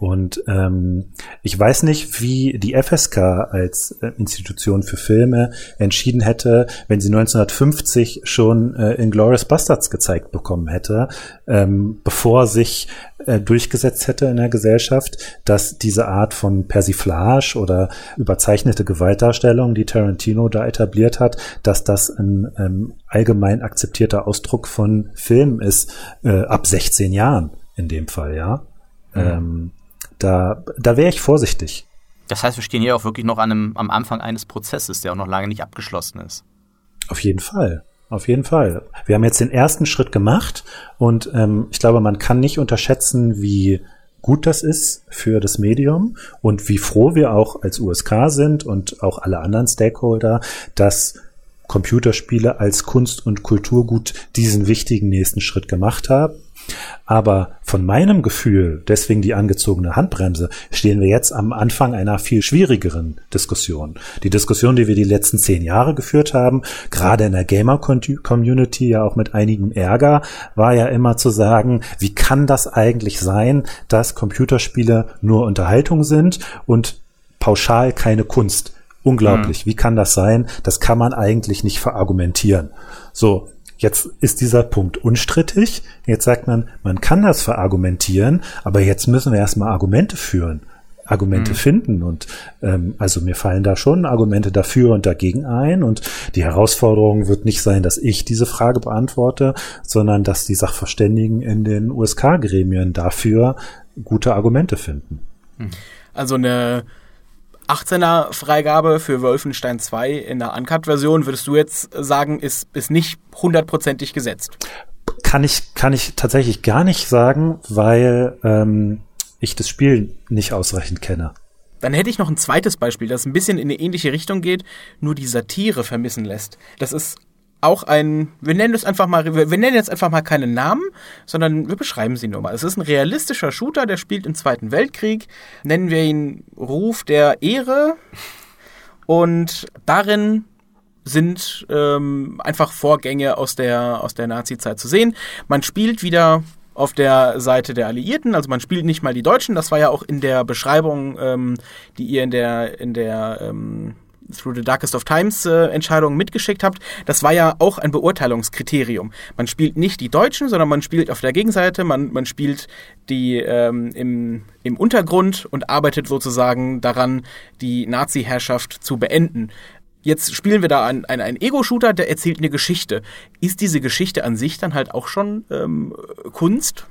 Und ähm, ich weiß nicht, wie die FSK als äh, Institution für Filme entschieden hätte, wenn sie 1950 schon äh, Inglourious Bastards gezeigt bekommen hätte, ähm, bevor sich äh, durchgesetzt hätte in der Gesellschaft, dass diese Art von Persiflage oder überzeichnete Gewaltdarstellung, die Tarantino da etabliert hat, dass das ein ähm, allgemein akzeptierter Ausdruck von Film ist, äh, ab 16 Jahren in dem Fall, ja. Mhm. Ähm, da, da wäre ich vorsichtig. Das heißt, wir stehen hier auch wirklich noch an einem, am Anfang eines Prozesses, der auch noch lange nicht abgeschlossen ist. Auf jeden Fall. Auf jeden Fall. Wir haben jetzt den ersten Schritt gemacht und ähm, ich glaube, man kann nicht unterschätzen, wie gut das ist für das Medium und wie froh wir auch als USK sind und auch alle anderen Stakeholder, dass Computerspiele als Kunst- und Kulturgut diesen wichtigen nächsten Schritt gemacht haben Aber von meinem Gefühl, deswegen die angezogene Handbremse, stehen wir jetzt am Anfang einer viel schwierigeren Diskussion. Die Diskussion, die wir die letzten zehn Jahre geführt haben, gerade in der Gamer-Community ja auch mit einigem Ärger, war ja immer zu sagen, wie kann das eigentlich sein, dass Computerspiele nur Unterhaltung sind und pauschal keine Kunst? Unglaublich. Mhm. Wie kann das sein? Das kann man eigentlich nicht verargumentieren. So, Jetzt ist dieser Punkt unstrittig. Jetzt sagt man, man kann das verargumentieren, aber jetzt müssen wir erstmal Argumente führen. Argumente mhm. finden. Und ähm, also mir fallen da schon Argumente dafür und dagegen ein. Und die Herausforderung wird nicht sein, dass ich diese Frage beantworte, sondern dass die Sachverständigen in den USK-Gremien dafür gute Argumente finden. Also eine 18er Freigabe für Wolfenstein 2 in der Uncut-Version, würdest du jetzt sagen, ist, ist nicht hundertprozentig gesetzt? Kann ich, kann ich tatsächlich gar nicht sagen, weil ähm, ich das Spiel nicht ausreichend kenne. Dann hätte ich noch ein zweites Beispiel, das ein bisschen in eine ähnliche Richtung geht, nur die Satire vermissen lässt. Das ist auch ein, wir nennen es einfach mal, wir nennen jetzt einfach mal keinen Namen, sondern wir beschreiben sie nur mal. Es ist ein realistischer Shooter, der spielt im Zweiten Weltkrieg. Nennen wir ihn Ruf der Ehre. Und darin sind ähm, einfach Vorgänge aus der, aus der Nazi-Zeit zu sehen. Man spielt wieder auf der Seite der Alliierten, also man spielt nicht mal die Deutschen. Das war ja auch in der Beschreibung, ähm, die ihr in der, in der ähm, Through the Darkest of Times äh, Entscheidungen mitgeschickt habt, das war ja auch ein Beurteilungskriterium. Man spielt nicht die Deutschen, sondern man spielt auf der Gegenseite, man, man spielt die ähm, im, im Untergrund und arbeitet sozusagen daran, die Nazi-Herrschaft zu beenden. Jetzt spielen wir da einen, einen, einen Ego-Shooter, der erzählt eine Geschichte. Ist diese Geschichte an sich dann halt auch schon ähm, Kunst?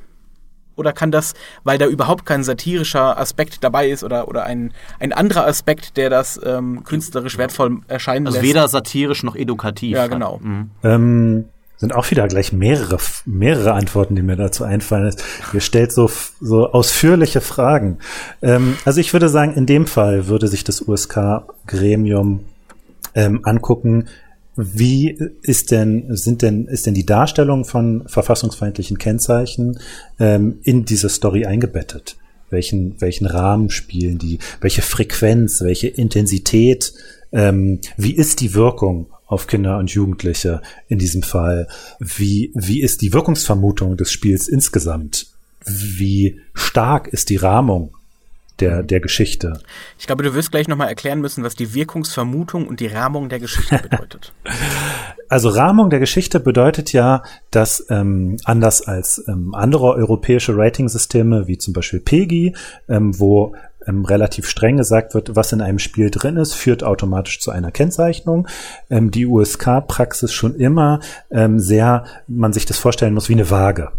Oder kann das, weil da überhaupt kein satirischer Aspekt dabei ist oder, oder ein, ein anderer Aspekt, der das ähm, künstlerisch wertvoll erscheinen also lässt? Also weder satirisch noch edukativ. Ja, genau. Mhm. Ähm, sind auch wieder gleich mehrere, mehrere Antworten, die mir dazu einfallen. Ihr stellt so, so ausführliche Fragen. Ähm, also ich würde sagen, in dem Fall würde sich das USK-Gremium ähm, angucken, wie ist denn, sind denn, ist denn die Darstellung von verfassungsfeindlichen Kennzeichen ähm, in diese Story eingebettet? Welchen, welchen Rahmen spielen die? Welche Frequenz, welche Intensität? Ähm, wie ist die Wirkung auf Kinder und Jugendliche in diesem Fall? Wie, wie ist die Wirkungsvermutung des Spiels insgesamt? Wie stark ist die Rahmung der, der Geschichte. Ich glaube, du wirst gleich nochmal erklären müssen, was die Wirkungsvermutung und die Rahmung der Geschichte bedeutet. Also Rahmung der Geschichte bedeutet ja, dass ähm, anders als ähm, andere europäische Rating-Systeme, wie zum Beispiel PEGI, ähm, wo ähm, relativ streng gesagt wird, was in einem Spiel drin ist, führt automatisch zu einer Kennzeichnung. Ähm, die USK-Praxis schon immer ähm, sehr, man sich das vorstellen muss wie eine Waage.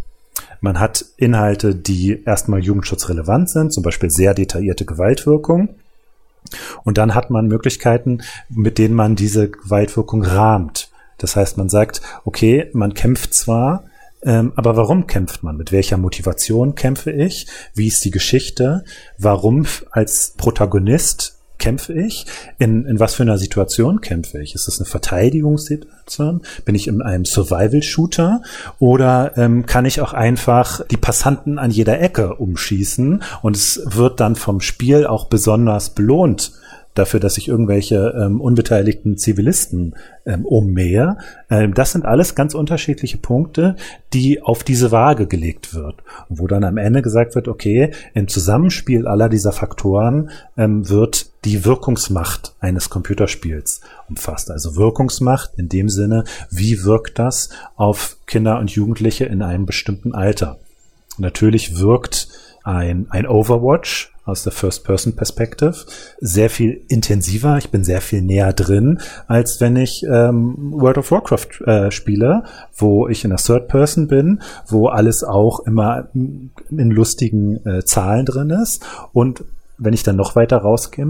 Man hat Inhalte, die erstmal jugendschutzrelevant sind, zum Beispiel sehr detaillierte Gewaltwirkung. Und dann hat man Möglichkeiten, mit denen man diese Gewaltwirkung rahmt. Das heißt, man sagt, okay, man kämpft zwar, ähm, aber warum kämpft man? Mit welcher Motivation kämpfe ich? Wie ist die Geschichte? Warum als Protagonist kämpfe ich? In, in was für einer Situation kämpfe ich? Ist das eine Verteidigungssituation? Bin ich in einem Survival-Shooter? Oder ähm, kann ich auch einfach die Passanten an jeder Ecke umschießen und es wird dann vom Spiel auch besonders belohnt, dafür, dass ich irgendwelche ähm, unbeteiligten Zivilisten ähm, ummähe. Ähm, das sind alles ganz unterschiedliche Punkte, die auf diese Waage gelegt wird. Wo dann am Ende gesagt wird, okay, im Zusammenspiel aller dieser Faktoren ähm, wird die Wirkungsmacht eines Computerspiels umfasst. Also Wirkungsmacht in dem Sinne, wie wirkt das auf Kinder und Jugendliche in einem bestimmten Alter. Natürlich wirkt ein, ein Overwatch aus der First-Person-Perspective sehr viel intensiver. Ich bin sehr viel näher drin, als wenn ich ähm, World of Warcraft äh, spiele, wo ich in der Third-Person bin, wo alles auch immer in lustigen äh, Zahlen drin ist und wenn ich dann noch weiter rausgehe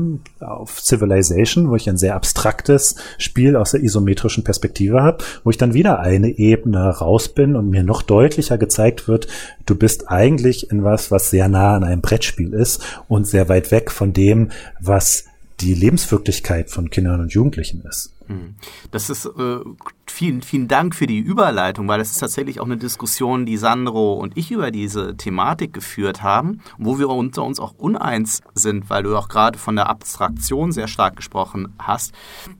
auf Civilization, wo ich ein sehr abstraktes Spiel aus der isometrischen Perspektive habe, wo ich dann wieder eine Ebene raus bin und mir noch deutlicher gezeigt wird, du bist eigentlich in was, was sehr nah an einem Brettspiel ist und sehr weit weg von dem, was die Lebenswirklichkeit von Kindern und Jugendlichen ist. Hm. Das ist äh, vielen, vielen Dank für die Überleitung, weil es ist tatsächlich auch eine Diskussion, die Sandro und ich über diese Thematik geführt haben, wo wir unter uns auch uneins sind, weil du auch gerade von der Abstraktion sehr stark gesprochen hast.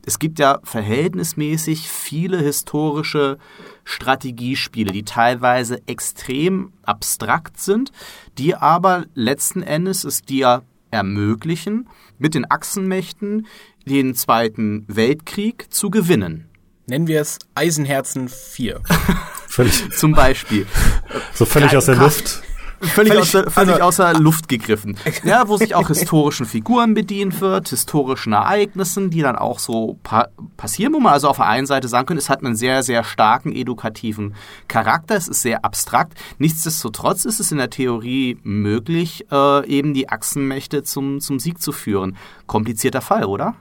Es gibt ja verhältnismäßig viele historische Strategiespiele, die teilweise extrem abstrakt sind, die aber letzten Endes es dir ermöglichen, mit den Achsenmächten den Zweiten Weltkrieg zu gewinnen. Nennen wir es Eisenherzen 4. völlig. Zum Beispiel. So völlig aus der Luft. Völlig, völlig, außer, völlig also, außer Luft gegriffen. Ja, wo sich auch historischen Figuren bedient wird, historischen Ereignissen, die dann auch so pa passieren, wo man also auf der einen Seite sagen könnte, es hat einen sehr, sehr starken edukativen Charakter, es ist sehr abstrakt. Nichtsdestotrotz ist es in der Theorie möglich, äh, eben die Achsenmächte zum, zum Sieg zu führen. Komplizierter Fall, oder?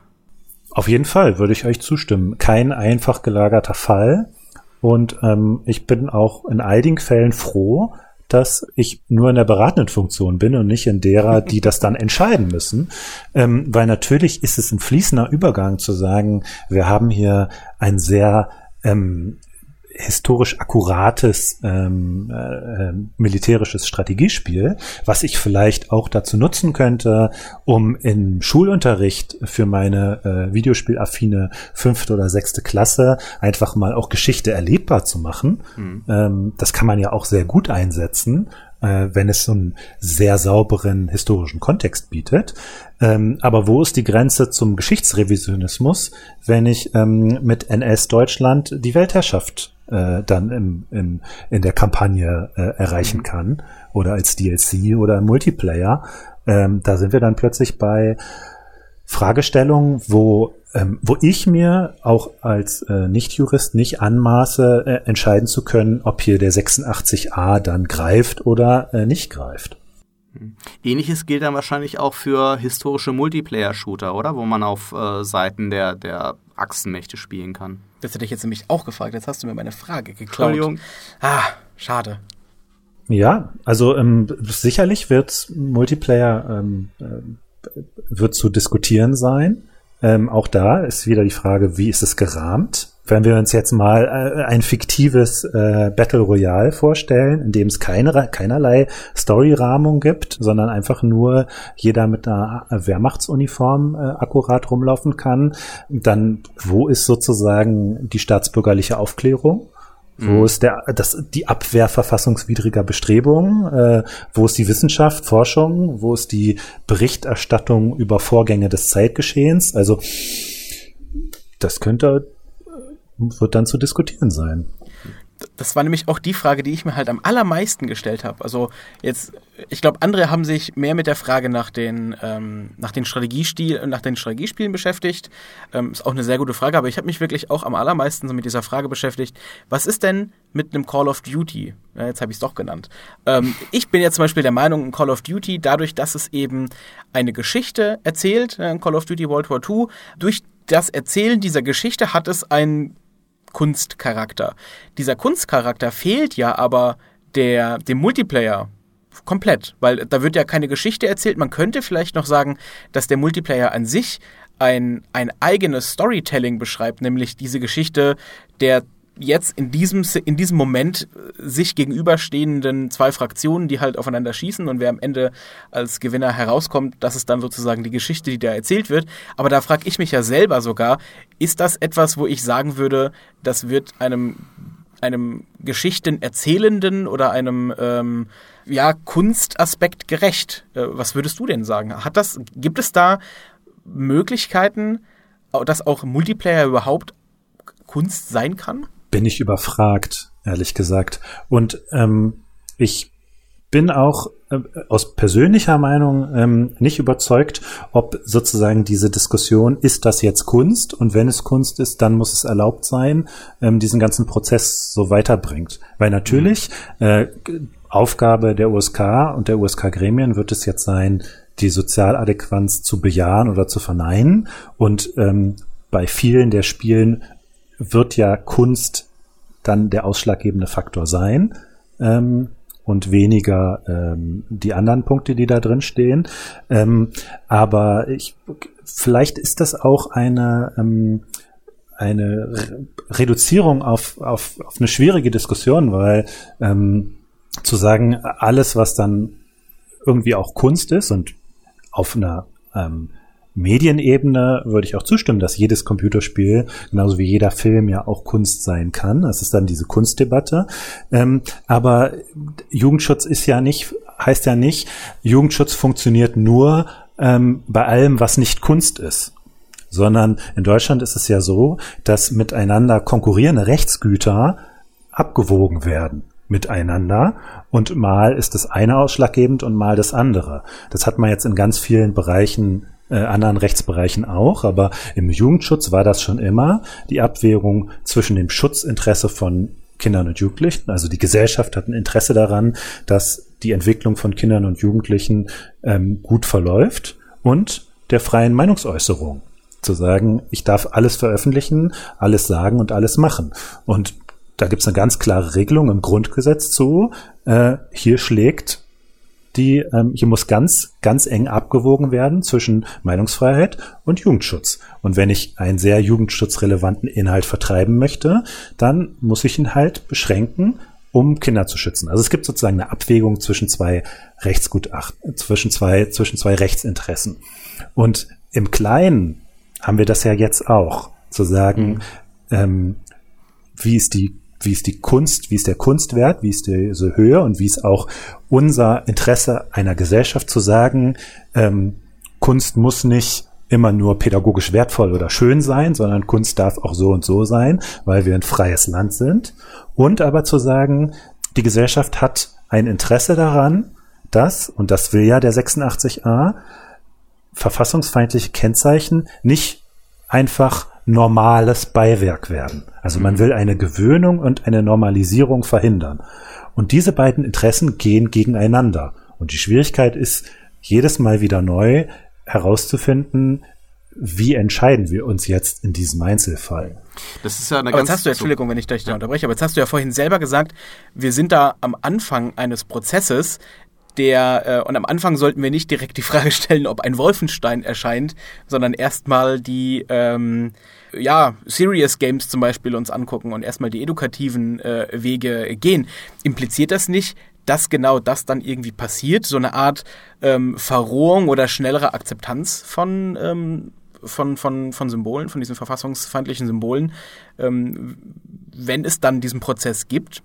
Auf jeden Fall würde ich euch zustimmen. Kein einfach gelagerter Fall. Und ähm, ich bin auch in einigen Fällen froh, dass ich nur in der beratenden Funktion bin und nicht in derer, die das dann entscheiden müssen. Ähm, weil natürlich ist es ein fließender Übergang zu sagen, wir haben hier ein sehr ähm, historisch akkurates ähm, äh, militärisches Strategiespiel, was ich vielleicht auch dazu nutzen könnte, um im Schulunterricht für meine äh, Videospielaffine fünfte oder sechste Klasse einfach mal auch Geschichte erlebbar zu machen. Mhm. Ähm, das kann man ja auch sehr gut einsetzen äh, wenn es so einen sehr sauberen historischen Kontext bietet. Ähm, aber wo ist die Grenze zum Geschichtsrevisionismus, wenn ich ähm, mit NS Deutschland die Weltherrschaft äh, dann im, im, in der Kampagne äh, erreichen mhm. kann oder als DLC oder im Multiplayer. Ähm, da sind wir dann plötzlich bei Fragestellungen, wo ähm, wo ich mir auch als äh, Nichtjurist nicht anmaße, äh, entscheiden zu können, ob hier der 86a dann greift oder äh, nicht greift. Mhm. Ähnliches gilt dann wahrscheinlich auch für historische Multiplayer-Shooter, oder? Wo man auf äh, Seiten der, der Achsenmächte spielen kann. Das hätte ich jetzt nämlich auch gefragt. Jetzt hast du mir meine Frage geklaut. Entschuldigung. Ah, schade. Ja, also ähm, sicherlich wird Multiplayer ähm, äh, wird zu diskutieren sein. Ähm, auch da ist wieder die Frage, wie ist es gerahmt? Wenn wir uns jetzt mal äh, ein fiktives äh, Battle Royale vorstellen, in dem es keine, keinerlei Story-Rahmung gibt, sondern einfach nur jeder mit einer Wehrmachtsuniform äh, akkurat rumlaufen kann, dann wo ist sozusagen die staatsbürgerliche Aufklärung? Wo mhm. ist der, das, die Abwehr verfassungswidriger Bestrebungen? Äh, wo ist die Wissenschaft, Forschung? Wo ist die Berichterstattung über Vorgänge des Zeitgeschehens? Also, das könnte, wird dann zu diskutieren sein das war nämlich auch die Frage, die ich mir halt am allermeisten gestellt habe. Also jetzt, ich glaube, andere haben sich mehr mit der Frage nach den, ähm, nach den Strategiestil, nach den Strategiespielen beschäftigt. Ähm, ist auch eine sehr gute Frage, aber ich habe mich wirklich auch am allermeisten so mit dieser Frage beschäftigt. Was ist denn mit einem Call of Duty? Ja, jetzt habe ich es doch genannt. Ähm, ich bin ja zum Beispiel der Meinung, ein Call of Duty, dadurch, dass es eben eine Geschichte erzählt, ein Call of Duty World War II, durch das Erzählen dieser Geschichte hat es ein Kunstcharakter. Dieser Kunstcharakter fehlt ja aber der, dem Multiplayer komplett, weil da wird ja keine Geschichte erzählt. Man könnte vielleicht noch sagen, dass der Multiplayer an sich ein, ein eigenes Storytelling beschreibt, nämlich diese Geschichte der jetzt in diesem, in diesem Moment äh, sich gegenüberstehenden zwei Fraktionen, die halt aufeinander schießen und wer am Ende als Gewinner herauskommt, das ist dann sozusagen die Geschichte, die da erzählt wird. Aber da frage ich mich ja selber sogar, ist das etwas, wo ich sagen würde, das wird einem einem Geschichtenerzählenden oder einem ähm, ja, Kunstaspekt gerecht. Äh, was würdest du denn sagen? Hat das, gibt es da Möglichkeiten, dass auch Multiplayer überhaupt Kunst sein kann? Bin ich überfragt, ehrlich gesagt. Und ähm, ich bin auch äh, aus persönlicher Meinung ähm, nicht überzeugt, ob sozusagen diese Diskussion, ist das jetzt Kunst? Und wenn es Kunst ist, dann muss es erlaubt sein, ähm, diesen ganzen Prozess so weiterbringt. Weil natürlich mhm. äh, Aufgabe der USK und der USK-Gremien wird es jetzt sein, die Sozialadäquanz zu bejahen oder zu verneinen. Und ähm, bei vielen der Spielen wird ja Kunst dann der ausschlaggebende Faktor sein ähm, und weniger ähm, die anderen Punkte, die da drin stehen. Ähm, aber ich vielleicht ist das auch eine, ähm, eine Re Reduzierung auf, auf, auf eine schwierige Diskussion, weil ähm, zu sagen, alles, was dann irgendwie auch Kunst ist und auf einer ähm, Medienebene würde ich auch zustimmen, dass jedes Computerspiel, genauso wie jeder Film ja auch Kunst sein kann. Das ist dann diese Kunstdebatte. Ähm, aber Jugendschutz ist ja nicht, heißt ja nicht, Jugendschutz funktioniert nur ähm, bei allem, was nicht Kunst ist sondern in Deutschland ist es ja so, dass miteinander konkurrierende Rechtsgüter abgewogen werden miteinander und mal ist das eine ausschlaggebend und mal das andere. Das hat man jetzt in ganz vielen Bereichen äh, anderen Rechtsbereichen auch, aber im Jugendschutz war das schon immer die Abwägung zwischen dem Schutzinteresse von Kindern und Jugendlichen. Also die Gesellschaft hat ein Interesse daran, dass die Entwicklung von Kindern und Jugendlichen ähm, gut verläuft und der freien Meinungsäußerung. Zu sagen, ich darf alles veröffentlichen, alles sagen und alles machen. Und da gibt es eine ganz klare Regelung im Grundgesetz zu. Äh, hier schlägt die, ähm, hier muss ganz, ganz eng abgewogen werden zwischen Meinungsfreiheit und Jugendschutz. Und wenn ich einen sehr jugendschutzrelevanten Inhalt vertreiben möchte, dann muss ich ihn halt beschränken, um Kinder zu schützen. Also es gibt sozusagen eine Abwägung zwischen zwei Rechtsgutachten, zwischen zwei, zwischen zwei Rechtsinteressen. Und im Kleinen haben wir das ja jetzt auch, zu sagen, mhm. ähm, wie ist die wie ist die Kunst, wie ist der Kunstwert, wie ist diese Höhe und wie ist auch unser Interesse einer Gesellschaft zu sagen, ähm, Kunst muss nicht immer nur pädagogisch wertvoll oder schön sein, sondern Kunst darf auch so und so sein, weil wir ein freies Land sind. Und aber zu sagen, die Gesellschaft hat ein Interesse daran, dass, und das will ja der 86a, verfassungsfeindliche Kennzeichen nicht einfach normales Beiwerk werden. Also man mhm. will eine Gewöhnung und eine Normalisierung verhindern. Und diese beiden Interessen gehen gegeneinander. Und die Schwierigkeit ist, jedes Mal wieder neu herauszufinden, wie entscheiden wir uns jetzt in diesem Einzelfall? Das ist ja eine aber ganz. Jetzt hast du, Entschuldigung, wenn ich dich da unterbreche, aber jetzt hast du ja vorhin selber gesagt, wir sind da am Anfang eines Prozesses, der, äh, und am Anfang sollten wir nicht direkt die Frage stellen, ob ein Wolfenstein erscheint, sondern erstmal die, ähm, ja, Serious Games zum Beispiel uns angucken und erstmal die edukativen äh, Wege gehen. Impliziert das nicht, dass genau das dann irgendwie passiert? So eine Art ähm, Verrohung oder schnellere Akzeptanz von, ähm, von, von, von Symbolen, von diesen verfassungsfeindlichen Symbolen, ähm, wenn es dann diesen Prozess gibt?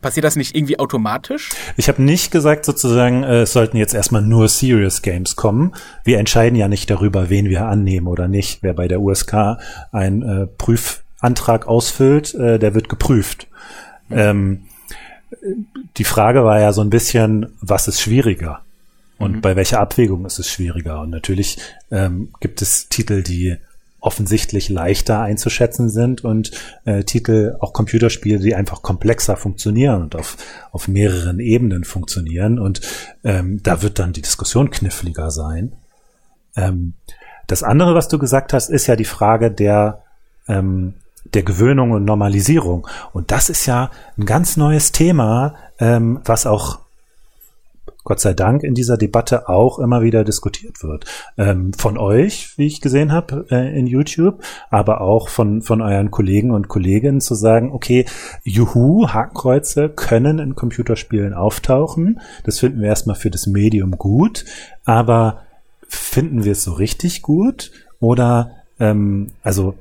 Passiert das nicht irgendwie automatisch? Ich habe nicht gesagt sozusagen, äh, es sollten jetzt erstmal nur Serious Games kommen. Wir entscheiden ja nicht darüber, wen wir annehmen oder nicht. Wer bei der USK einen äh, Prüfantrag ausfüllt, äh, der wird geprüft. Mhm. Ähm, die Frage war ja so ein bisschen, was ist schwieriger? Und mhm. bei welcher Abwägung ist es schwieriger? Und natürlich ähm, gibt es Titel, die offensichtlich leichter einzuschätzen sind und äh, Titel, auch Computerspiele, die einfach komplexer funktionieren und auf, auf mehreren Ebenen funktionieren. Und ähm, da wird dann die Diskussion kniffliger sein. Ähm, das andere, was du gesagt hast, ist ja die Frage der, ähm, der Gewöhnung und Normalisierung. Und das ist ja ein ganz neues Thema, ähm, was auch Gott sei Dank in dieser Debatte auch immer wieder diskutiert wird. Ähm, von euch, wie ich gesehen habe äh, in YouTube, aber auch von, von euren Kollegen und Kolleginnen zu sagen, okay, juhu, Hakenkreuze können in Computerspielen auftauchen. Das finden wir erstmal für das Medium gut, aber finden wir es so richtig gut? Oder ähm, also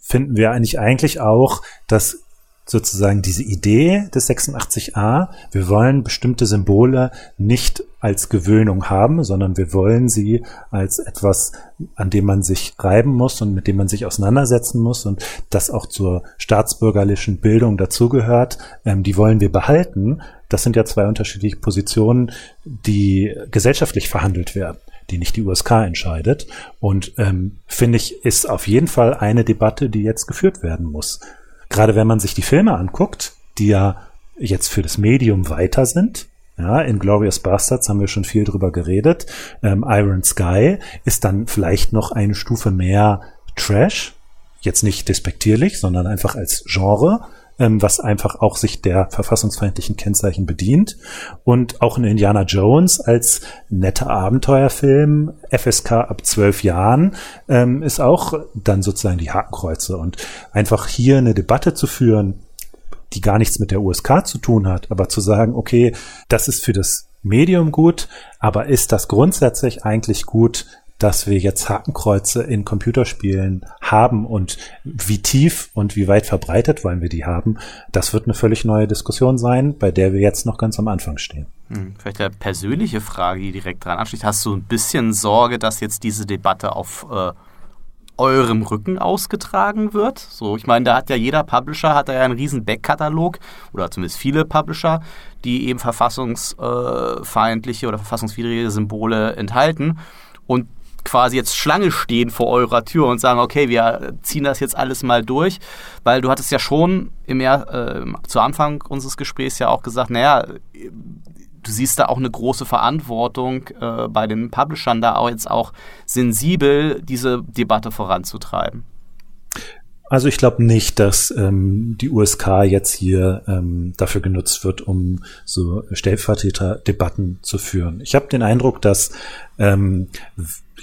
finden wir eigentlich eigentlich auch, dass sozusagen diese Idee des 86a, wir wollen bestimmte Symbole nicht als Gewöhnung haben, sondern wir wollen sie als etwas, an dem man sich reiben muss und mit dem man sich auseinandersetzen muss und das auch zur staatsbürgerlichen Bildung dazugehört, ähm, die wollen wir behalten. Das sind ja zwei unterschiedliche Positionen, die gesellschaftlich verhandelt werden die nicht die USK entscheidet. Und ähm, finde ich, ist auf jeden Fall eine Debatte, die jetzt geführt werden muss gerade wenn man sich die Filme anguckt, die ja jetzt für das Medium weiter sind, ja, in Glorious Bastards haben wir schon viel drüber geredet. Ähm, Iron Sky ist dann vielleicht noch eine Stufe mehr Trash. Jetzt nicht despektierlich, sondern einfach als Genre. Ähm, was einfach auch sich der verfassungsfeindlichen Kennzeichen bedient. Und auch in Indiana Jones als netter Abenteuerfilm, FSK ab zwölf Jahren, ähm, ist auch dann sozusagen die Hakenkreuze. Und einfach hier eine Debatte zu führen, die gar nichts mit der USK zu tun hat, aber zu sagen, okay, das ist für das Medium gut, aber ist das grundsätzlich eigentlich gut, dass wir jetzt Hakenkreuze in Computerspielen haben und wie tief und wie weit verbreitet wollen wir die haben, das wird eine völlig neue Diskussion sein, bei der wir jetzt noch ganz am Anfang stehen. Hm, vielleicht eine persönliche Frage, die direkt dran anschließt. Hast du ein bisschen Sorge, dass jetzt diese Debatte auf äh, eurem Rücken ausgetragen wird? So, ich meine, da hat ja jeder Publisher hat ja einen riesen Backkatalog oder zumindest viele Publisher, die eben verfassungsfeindliche oder verfassungswidrige Symbole enthalten. Und quasi jetzt Schlange stehen vor eurer Tür und sagen, okay, wir ziehen das jetzt alles mal durch, weil du hattest ja schon im Jahr, äh, zu Anfang unseres Gesprächs ja auch gesagt, naja, du siehst da auch eine große Verantwortung äh, bei den Publishern, da auch jetzt auch sensibel diese Debatte voranzutreiben. Also ich glaube nicht, dass ähm, die USK jetzt hier ähm, dafür genutzt wird, um so Stellvertreter-Debatten zu führen. Ich habe den Eindruck, dass ähm,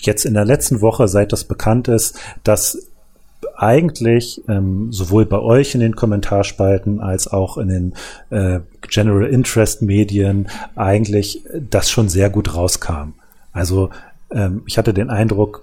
jetzt in der letzten Woche, seit das bekannt ist, dass eigentlich ähm, sowohl bei euch in den Kommentarspalten als auch in den äh, General Interest Medien eigentlich das schon sehr gut rauskam. Also ähm, ich hatte den Eindruck,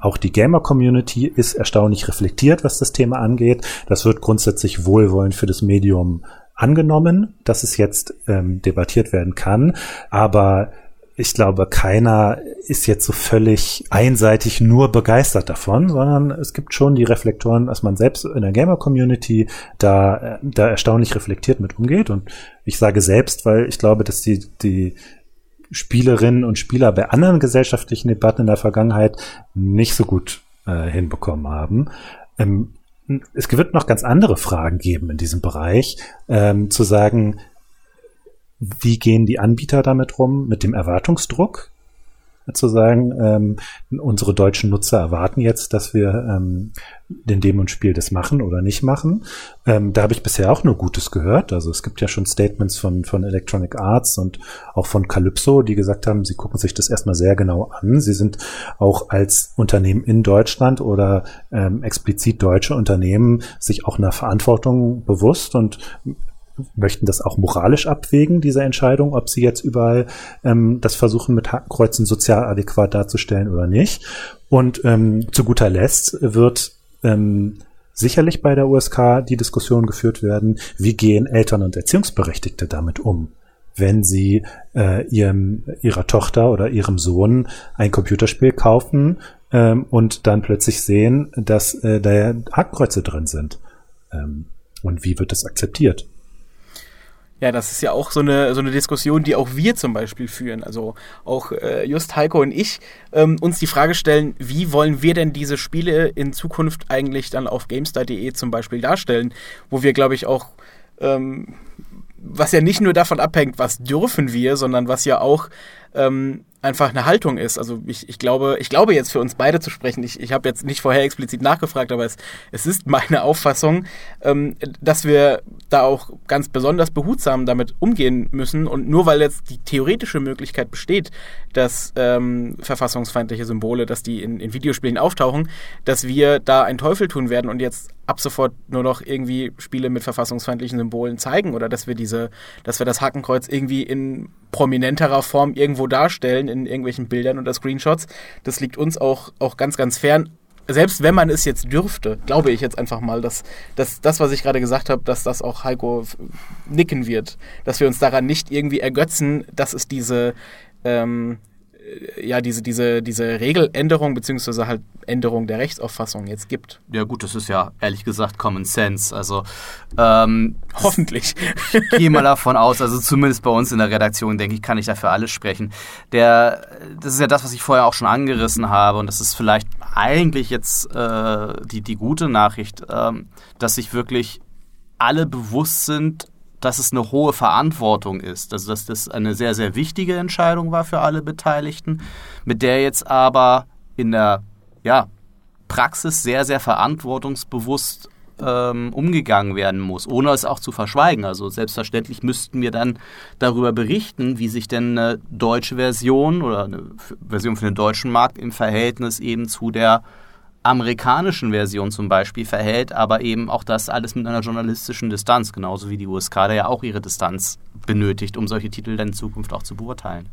auch die Gamer-Community ist erstaunlich reflektiert, was das Thema angeht. Das wird grundsätzlich wohlwollend für das Medium angenommen, dass es jetzt ähm, debattiert werden kann. Aber ich glaube, keiner ist jetzt so völlig einseitig nur begeistert davon, sondern es gibt schon die Reflektoren, dass man selbst in der Gamer-Community da, da erstaunlich reflektiert mit umgeht. Und ich sage selbst, weil ich glaube, dass die, die Spielerinnen und Spieler bei anderen gesellschaftlichen Debatten in der Vergangenheit nicht so gut äh, hinbekommen haben. Ähm, es wird noch ganz andere Fragen geben in diesem Bereich, ähm, zu sagen, wie gehen die Anbieter damit rum? Mit dem Erwartungsdruck? Zu sagen, ähm, unsere deutschen Nutzer erwarten jetzt, dass wir ähm, den Demo-Spiel das machen oder nicht machen. Ähm, da habe ich bisher auch nur Gutes gehört. Also es gibt ja schon Statements von, von Electronic Arts und auch von Calypso, die gesagt haben, sie gucken sich das erstmal sehr genau an. Sie sind auch als Unternehmen in Deutschland oder ähm, explizit deutsche Unternehmen sich auch einer Verantwortung bewusst und möchten das auch moralisch abwägen, diese Entscheidung, ob sie jetzt überall ähm, das versuchen mit Hakenkreuzen sozial adäquat darzustellen oder nicht. Und ähm, zu guter Letzt wird ähm, sicherlich bei der USK die Diskussion geführt werden, wie gehen Eltern und Erziehungsberechtigte damit um, wenn sie äh, ihrem, ihrer Tochter oder ihrem Sohn ein Computerspiel kaufen ähm, und dann plötzlich sehen, dass äh, da Hakenkreuze drin sind. Ähm, und wie wird das akzeptiert? Ja, das ist ja auch so eine, so eine Diskussion, die auch wir zum Beispiel führen. Also auch äh, Just Heiko und ich ähm, uns die Frage stellen, wie wollen wir denn diese Spiele in Zukunft eigentlich dann auf GameStar.de zum Beispiel darstellen, wo wir, glaube ich, auch ähm, was ja nicht nur davon abhängt, was dürfen wir, sondern was ja auch ähm, einfach eine Haltung ist. Also ich, ich glaube, ich glaube jetzt für uns beide zu sprechen. Ich, ich habe jetzt nicht vorher explizit nachgefragt, aber es, es ist meine Auffassung, ähm, dass wir da auch ganz besonders behutsam damit umgehen müssen. Und nur weil jetzt die theoretische Möglichkeit besteht, dass ähm, verfassungsfeindliche Symbole, dass die in, in Videospielen auftauchen, dass wir da einen Teufel tun werden und jetzt ab sofort nur noch irgendwie Spiele mit verfassungsfeindlichen Symbolen zeigen oder dass wir diese, dass wir das Hakenkreuz irgendwie in prominenterer Form irgendwo darstellen in irgendwelchen Bildern oder Screenshots. Das liegt uns auch, auch ganz, ganz fern. Selbst wenn man es jetzt dürfte, glaube ich jetzt einfach mal, dass, dass das, was ich gerade gesagt habe, dass das auch Heiko nicken wird. Dass wir uns daran nicht irgendwie ergötzen, dass es diese ähm, äh, ja diese, diese, diese Regeländerung beziehungsweise halt Änderung der Rechtsauffassung jetzt gibt. Ja gut, das ist ja ehrlich gesagt Common Sense. Also ähm, hoffentlich. Ich gehe mal davon aus, also zumindest bei uns in der Redaktion, denke ich, kann ich dafür alles sprechen. Der, das ist ja das, was ich vorher auch schon angerissen habe und das ist vielleicht eigentlich jetzt äh, die, die gute Nachricht, ähm, dass sich wirklich alle bewusst sind, dass es eine hohe Verantwortung ist. Also dass das eine sehr, sehr wichtige Entscheidung war für alle Beteiligten, mit der jetzt aber in der ja, Praxis sehr, sehr verantwortungsbewusst ähm, umgegangen werden muss, ohne es auch zu verschweigen. Also selbstverständlich müssten wir dann darüber berichten, wie sich denn eine deutsche Version oder eine Version für den deutschen Markt im Verhältnis eben zu der amerikanischen Version zum Beispiel verhält, aber eben auch das alles mit einer journalistischen Distanz, genauso wie die USK da ja auch ihre Distanz benötigt, um solche Titel dann in Zukunft auch zu beurteilen.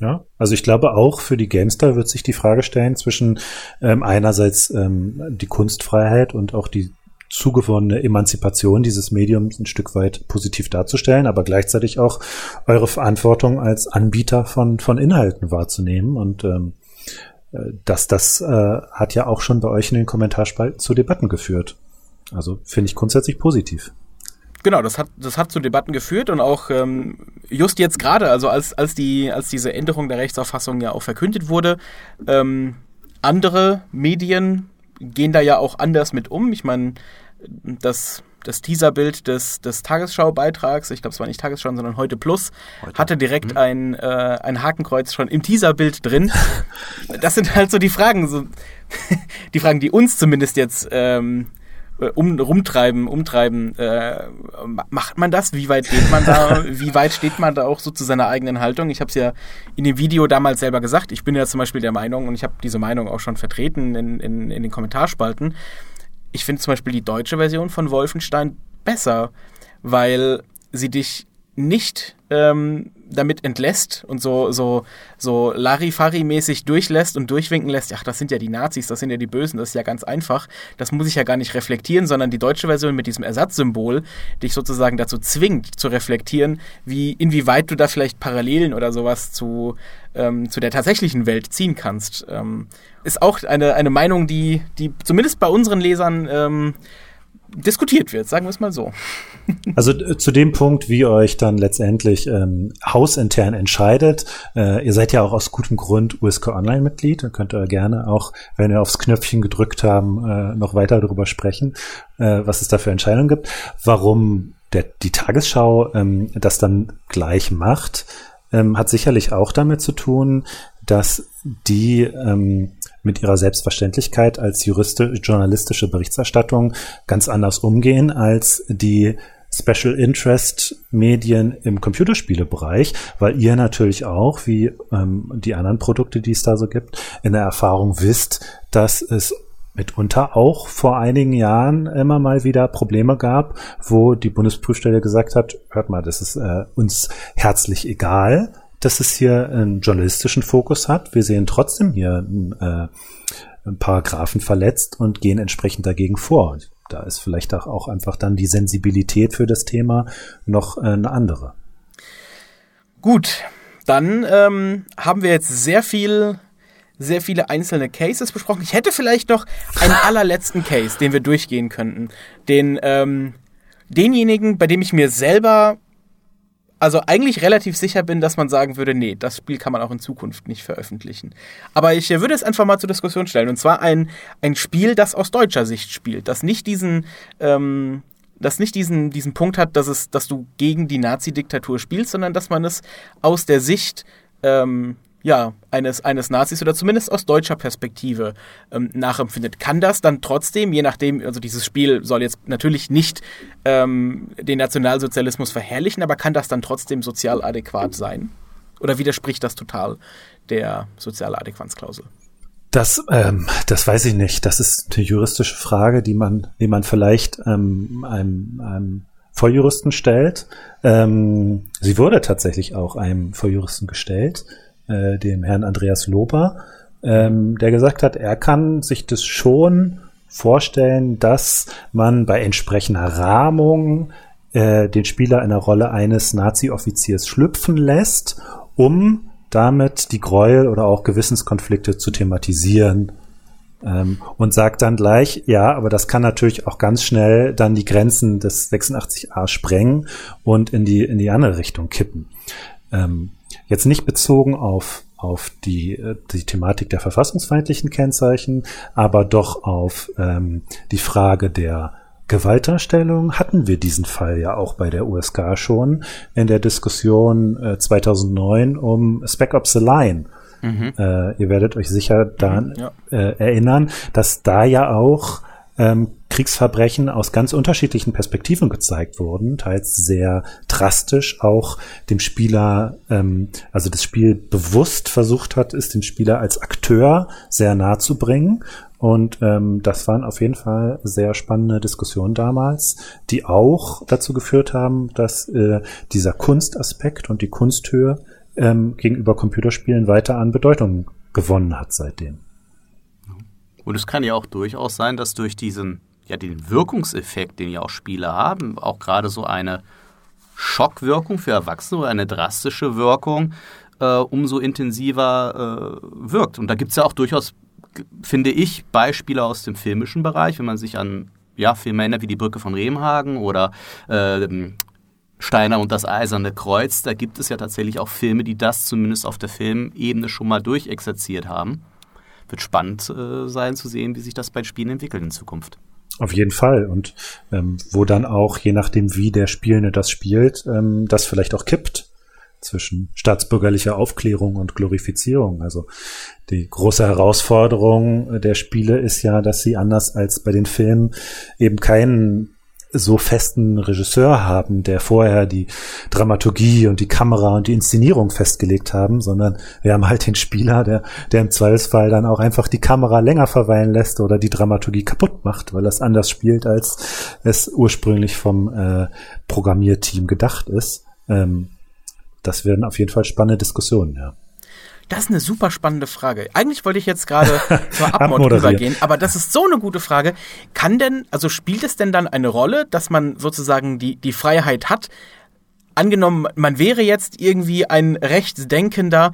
Ja, also ich glaube auch für die Gamestar wird sich die Frage stellen zwischen ähm, einerseits ähm, die Kunstfreiheit und auch die zugewonnene Emanzipation dieses Mediums ein Stück weit positiv darzustellen, aber gleichzeitig auch eure Verantwortung als Anbieter von, von Inhalten wahrzunehmen und ähm, dass das äh, hat ja auch schon bei euch in den Kommentarspalten zu Debatten geführt. Also finde ich grundsätzlich positiv. Genau, das hat, das hat zu Debatten geführt und auch ähm, just jetzt gerade, also als, als, die, als diese Änderung der Rechtsauffassung ja auch verkündet wurde, ähm, andere Medien gehen da ja auch anders mit um. Ich meine, das das Teaserbild des, des Tagesschau-Beitrags, ich glaube, es war nicht Tagesschau, sondern heute Plus, heute. hatte direkt mhm. ein, äh, ein Hakenkreuz schon im Teaserbild drin. das sind halt so die Fragen, so, die Fragen, die uns zumindest jetzt ähm, um, rumtreiben, umtreiben. Äh, macht man das? Wie weit geht man da? Wie weit steht man da auch so zu seiner eigenen Haltung? Ich habe es ja in dem Video damals selber gesagt. Ich bin ja zum Beispiel der Meinung und ich habe diese Meinung auch schon vertreten in, in, in den Kommentarspalten ich finde zum Beispiel die deutsche Version von Wolfenstein besser, weil sie dich nicht ähm, damit entlässt und so, so, so Larifari-mäßig durchlässt und durchwinken lässt, ach, das sind ja die Nazis, das sind ja die Bösen, das ist ja ganz einfach. Das muss ich ja gar nicht reflektieren, sondern die deutsche Version mit diesem Ersatzsymbol dich sozusagen dazu zwingt, zu reflektieren, wie, inwieweit du da vielleicht Parallelen oder sowas zu, ähm, zu der tatsächlichen Welt ziehen kannst. Ähm, ist auch eine, eine Meinung, die, die zumindest bei unseren Lesern ähm, diskutiert wird, sagen wir es mal so. Also äh, zu dem Punkt, wie ihr euch dann letztendlich ähm, hausintern entscheidet. Äh, ihr seid ja auch aus gutem Grund USK Online-Mitglied. Da könnt ihr gerne auch, wenn wir aufs Knöpfchen gedrückt haben, äh, noch weiter darüber sprechen, äh, was es da für Entscheidungen gibt. Warum der, die Tagesschau ähm, das dann gleich macht, ähm, hat sicherlich auch damit zu tun, dass die ähm, mit ihrer Selbstverständlichkeit als juristisch, journalistische Berichterstattung ganz anders umgehen als die Special Interest Medien im Computerspielebereich, weil ihr natürlich auch, wie ähm, die anderen Produkte, die es da so gibt, in der Erfahrung wisst, dass es mitunter auch vor einigen Jahren immer mal wieder Probleme gab, wo die Bundesprüfstelle gesagt hat, hört mal, das ist äh, uns herzlich egal, dass es hier einen journalistischen Fokus hat. Wir sehen trotzdem hier einen, äh, Paragraphen verletzt und gehen entsprechend dagegen vor. Da ist vielleicht auch einfach dann die Sensibilität für das Thema noch äh, eine andere. Gut, dann ähm, haben wir jetzt sehr viel sehr viele einzelne Cases besprochen. Ich hätte vielleicht noch einen allerletzten Case, den wir durchgehen könnten. Den, ähm, denjenigen, bei dem ich mir selber also eigentlich relativ sicher bin, dass man sagen würde, nee, das Spiel kann man auch in Zukunft nicht veröffentlichen. Aber ich würde es einfach mal zur Diskussion stellen. Und zwar ein, ein Spiel, das aus deutscher Sicht spielt, das nicht diesen, ähm, das nicht diesen, diesen Punkt hat, dass, es, dass du gegen die Nazi-Diktatur spielst, sondern dass man es aus der Sicht ähm, ja, eines, eines Nazis oder zumindest aus deutscher Perspektive ähm, nachempfindet. Kann das dann trotzdem, je nachdem, also dieses Spiel soll jetzt natürlich nicht ähm, den Nationalsozialismus verherrlichen, aber kann das dann trotzdem sozial adäquat sein? Oder widerspricht das total der soziale Adäquanzklausel? Das, ähm, das weiß ich nicht. Das ist eine juristische Frage, die man, die man vielleicht ähm, einem, einem Volljuristen stellt. Ähm, sie wurde tatsächlich auch einem Volljuristen gestellt äh, dem Herrn Andreas Lober, ähm, der gesagt hat, er kann sich das schon vorstellen, dass man bei entsprechender Rahmung äh, den Spieler in der Rolle eines Nazi-Offiziers schlüpfen lässt, um damit die Gräuel oder auch Gewissenskonflikte zu thematisieren. Ähm, und sagt dann gleich, ja, aber das kann natürlich auch ganz schnell dann die Grenzen des 86a sprengen und in die, in die andere Richtung kippen. Ähm, Jetzt nicht bezogen auf, auf die, äh, die Thematik der verfassungsfeindlichen Kennzeichen, aber doch auf ähm, die Frage der Gewaltdarstellung hatten wir diesen Fall ja auch bei der USK schon in der Diskussion äh, 2009 um Spec Ops The Line. Mhm. Äh, ihr werdet euch sicher daran mhm, ja. äh, erinnern, dass da ja auch ähm, Kriegsverbrechen aus ganz unterschiedlichen Perspektiven gezeigt wurden, teils sehr drastisch auch dem Spieler, ähm, also das Spiel bewusst versucht hat, ist den Spieler als Akteur sehr nah zu bringen. Und ähm, das waren auf jeden Fall sehr spannende Diskussionen damals, die auch dazu geführt haben, dass äh, dieser Kunstaspekt und die Kunsthöhe ähm, gegenüber Computerspielen weiter an Bedeutung gewonnen hat seitdem. Und es kann ja auch durchaus sein, dass durch diesen ja den Wirkungseffekt, den ja auch Spiele haben, auch gerade so eine Schockwirkung für Erwachsene oder eine drastische Wirkung äh, umso intensiver äh, wirkt. Und da gibt es ja auch durchaus, finde ich, Beispiele aus dem filmischen Bereich, wenn man sich an ja, Filme erinnert wie Die Brücke von Remhagen oder äh, Steiner und das Eiserne Kreuz. Da gibt es ja tatsächlich auch Filme, die das zumindest auf der Filmebene schon mal durchexerziert haben. Wird spannend äh, sein zu sehen, wie sich das bei Spielen entwickelt in Zukunft. Auf jeden Fall. Und ähm, wo dann auch, je nachdem, wie der Spielende das spielt, ähm, das vielleicht auch kippt zwischen staatsbürgerlicher Aufklärung und Glorifizierung. Also die große Herausforderung der Spiele ist ja, dass sie anders als bei den Filmen eben keinen so festen Regisseur haben, der vorher die Dramaturgie und die Kamera und die Inszenierung festgelegt haben, sondern wir haben halt den Spieler, der, der im Zweifelsfall dann auch einfach die Kamera länger verweilen lässt oder die Dramaturgie kaputt macht, weil das anders spielt, als es ursprünglich vom äh, Programmierteam gedacht ist. Ähm, das werden auf jeden Fall spannende Diskussionen, ja. Das ist eine super spannende Frage. Eigentlich wollte ich jetzt gerade zur Abmod übergehen, aber das ist so eine gute Frage. Kann denn, also spielt es denn dann eine Rolle, dass man sozusagen die, die Freiheit hat? Angenommen, man wäre jetzt irgendwie ein Rechtsdenkender,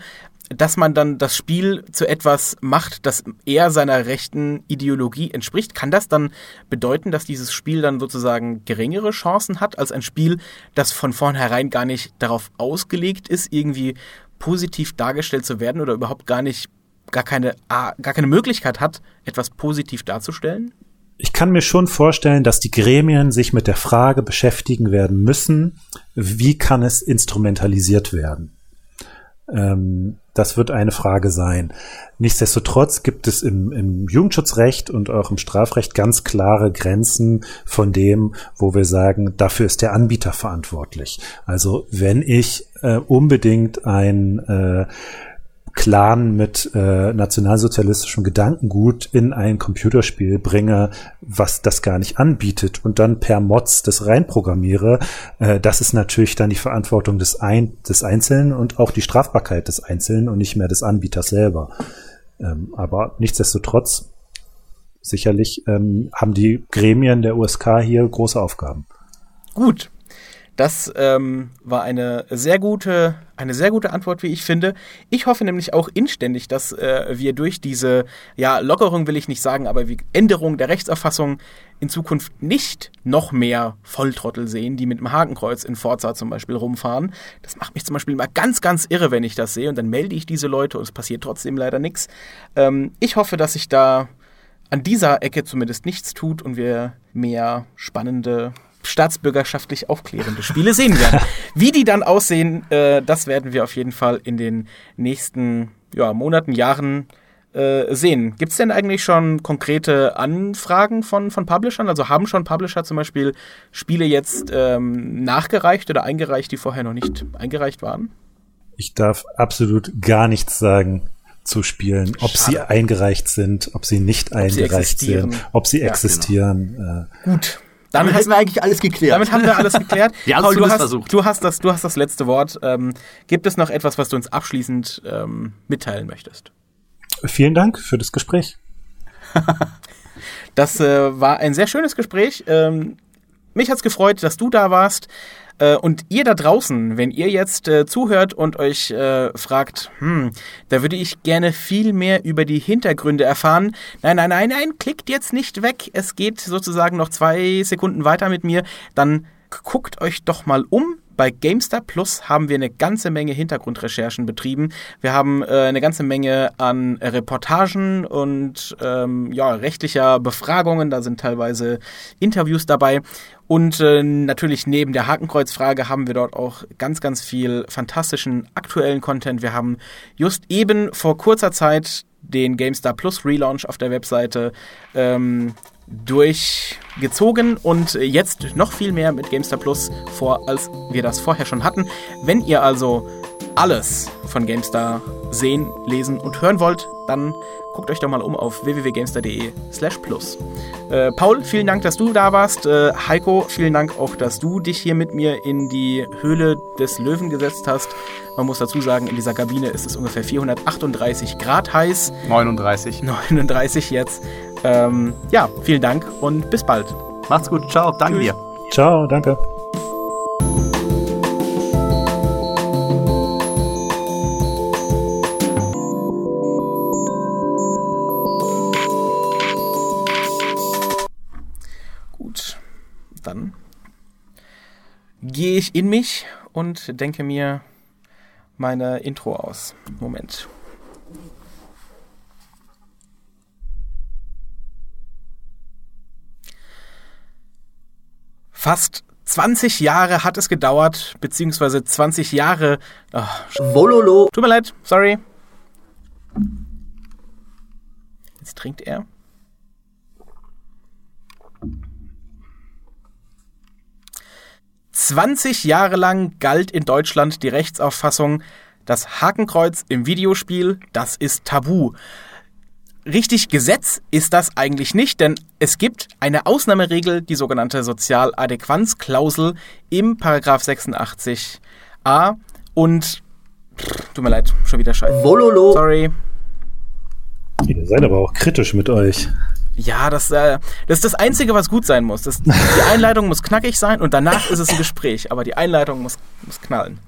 dass man dann das Spiel zu etwas macht, das eher seiner rechten Ideologie entspricht, kann das dann bedeuten, dass dieses Spiel dann sozusagen geringere Chancen hat als ein Spiel, das von vornherein gar nicht darauf ausgelegt ist, irgendwie positiv dargestellt zu werden oder überhaupt gar nicht, gar keine, gar keine Möglichkeit hat, etwas positiv darzustellen? Ich kann mir schon vorstellen, dass die Gremien sich mit der Frage beschäftigen werden müssen, wie kann es instrumentalisiert werden? Ähm, das wird eine Frage sein. Nichtsdestotrotz gibt es im, im, Jugendschutzrecht und auch im Strafrecht ganz klare Grenzen von dem, wo wir sagen, dafür ist der Anbieter verantwortlich. Also wenn ich äh, unbedingt ein äh, Clan mit äh, nationalsozialistischem Gedankengut in ein Computerspiel bringe, was das gar nicht anbietet und dann per Mods das reinprogrammiere, äh, das ist natürlich dann die Verantwortung des, ein des Einzelnen und auch die Strafbarkeit des Einzelnen und nicht mehr des Anbieters selber. Ähm, aber nichtsdestotrotz, sicherlich ähm, haben die Gremien der USK hier große Aufgaben. Gut, das ähm, war eine sehr gute, eine sehr gute Antwort, wie ich finde. Ich hoffe nämlich auch inständig, dass äh, wir durch diese, ja, Lockerung will ich nicht sagen, aber wie Änderung der Rechtserfassung in Zukunft nicht noch mehr Volltrottel sehen, die mit dem Hakenkreuz in Forza zum Beispiel rumfahren. Das macht mich zum Beispiel immer ganz, ganz irre, wenn ich das sehe und dann melde ich diese Leute und es passiert trotzdem leider nichts. Ähm, ich hoffe, dass sich da an dieser Ecke zumindest nichts tut und wir mehr spannende staatsbürgerschaftlich aufklärende Spiele sehen werden. Wie die dann aussehen, äh, das werden wir auf jeden Fall in den nächsten ja, Monaten, Jahren äh, sehen. Gibt es denn eigentlich schon konkrete Anfragen von, von Publishern? Also haben schon Publisher zum Beispiel Spiele jetzt ähm, nachgereicht oder eingereicht, die vorher noch nicht eingereicht waren? Ich darf absolut gar nichts sagen zu Spielen, ob Schade. sie eingereicht sind, ob sie nicht ob eingereicht sie sind, ob sie ja, existieren. Genau. Äh, Gut, damit hätten wir eigentlich alles geklärt. Damit haben wir alles geklärt. ja, Paul, du hast, versucht. du hast das, du hast das letzte Wort. Ähm, gibt es noch etwas, was du uns abschließend ähm, mitteilen möchtest? Vielen Dank für das Gespräch. das äh, war ein sehr schönes Gespräch. Ähm, mich hat's gefreut, dass du da warst. Äh, und ihr da draußen, wenn ihr jetzt äh, zuhört und euch äh, fragt, hm, da würde ich gerne viel mehr über die Hintergründe erfahren. Nein, nein, nein, nein, klickt jetzt nicht weg. Es geht sozusagen noch zwei Sekunden weiter mit mir. Dann guckt euch doch mal um bei GameStar Plus haben wir eine ganze Menge Hintergrundrecherchen betrieben. Wir haben äh, eine ganze Menge an Reportagen und ähm, ja, rechtlicher Befragungen. Da sind teilweise Interviews dabei. Und äh, natürlich neben der Hakenkreuzfrage haben wir dort auch ganz, ganz viel fantastischen aktuellen Content. Wir haben just eben vor kurzer Zeit den GameStar Plus Relaunch auf der Webseite ähm, durch gezogen und jetzt noch viel mehr mit GameStar Plus vor, als wir das vorher schon hatten. Wenn ihr also alles von GameStar sehen, lesen und hören wollt, dann guckt euch doch mal um auf www.gamestar.de slash plus. Äh, Paul, vielen Dank, dass du da warst. Äh, Heiko, vielen Dank auch, dass du dich hier mit mir in die Höhle des Löwen gesetzt hast. Man muss dazu sagen, in dieser Kabine ist es ungefähr 438 Grad heiß. 39. 39 jetzt. Ähm, ja, vielen Dank und bis bald. Macht's gut. Ciao. Danke Tschüss. dir. Ciao, danke. Gut, dann gehe ich in mich und denke mir meine Intro aus. Moment. Fast 20 Jahre hat es gedauert, beziehungsweise 20 Jahre. Ach, Wololo. Tut mir leid, sorry. Jetzt trinkt er. Zwanzig Jahre lang galt in Deutschland die Rechtsauffassung, das Hakenkreuz im Videospiel, das ist tabu. Richtig Gesetz ist das eigentlich nicht, denn es gibt eine Ausnahmeregel, die sogenannte Sozialadäquanzklausel im Paragraph 86a und pff, tut mir leid, schon wieder scheiße. Wololo. Sorry. Ihr seid aber auch kritisch mit euch. Ja, das, äh, das ist das Einzige, was gut sein muss. Das, die Einleitung muss knackig sein und danach ist es ein Gespräch, aber die Einleitung muss, muss knallen.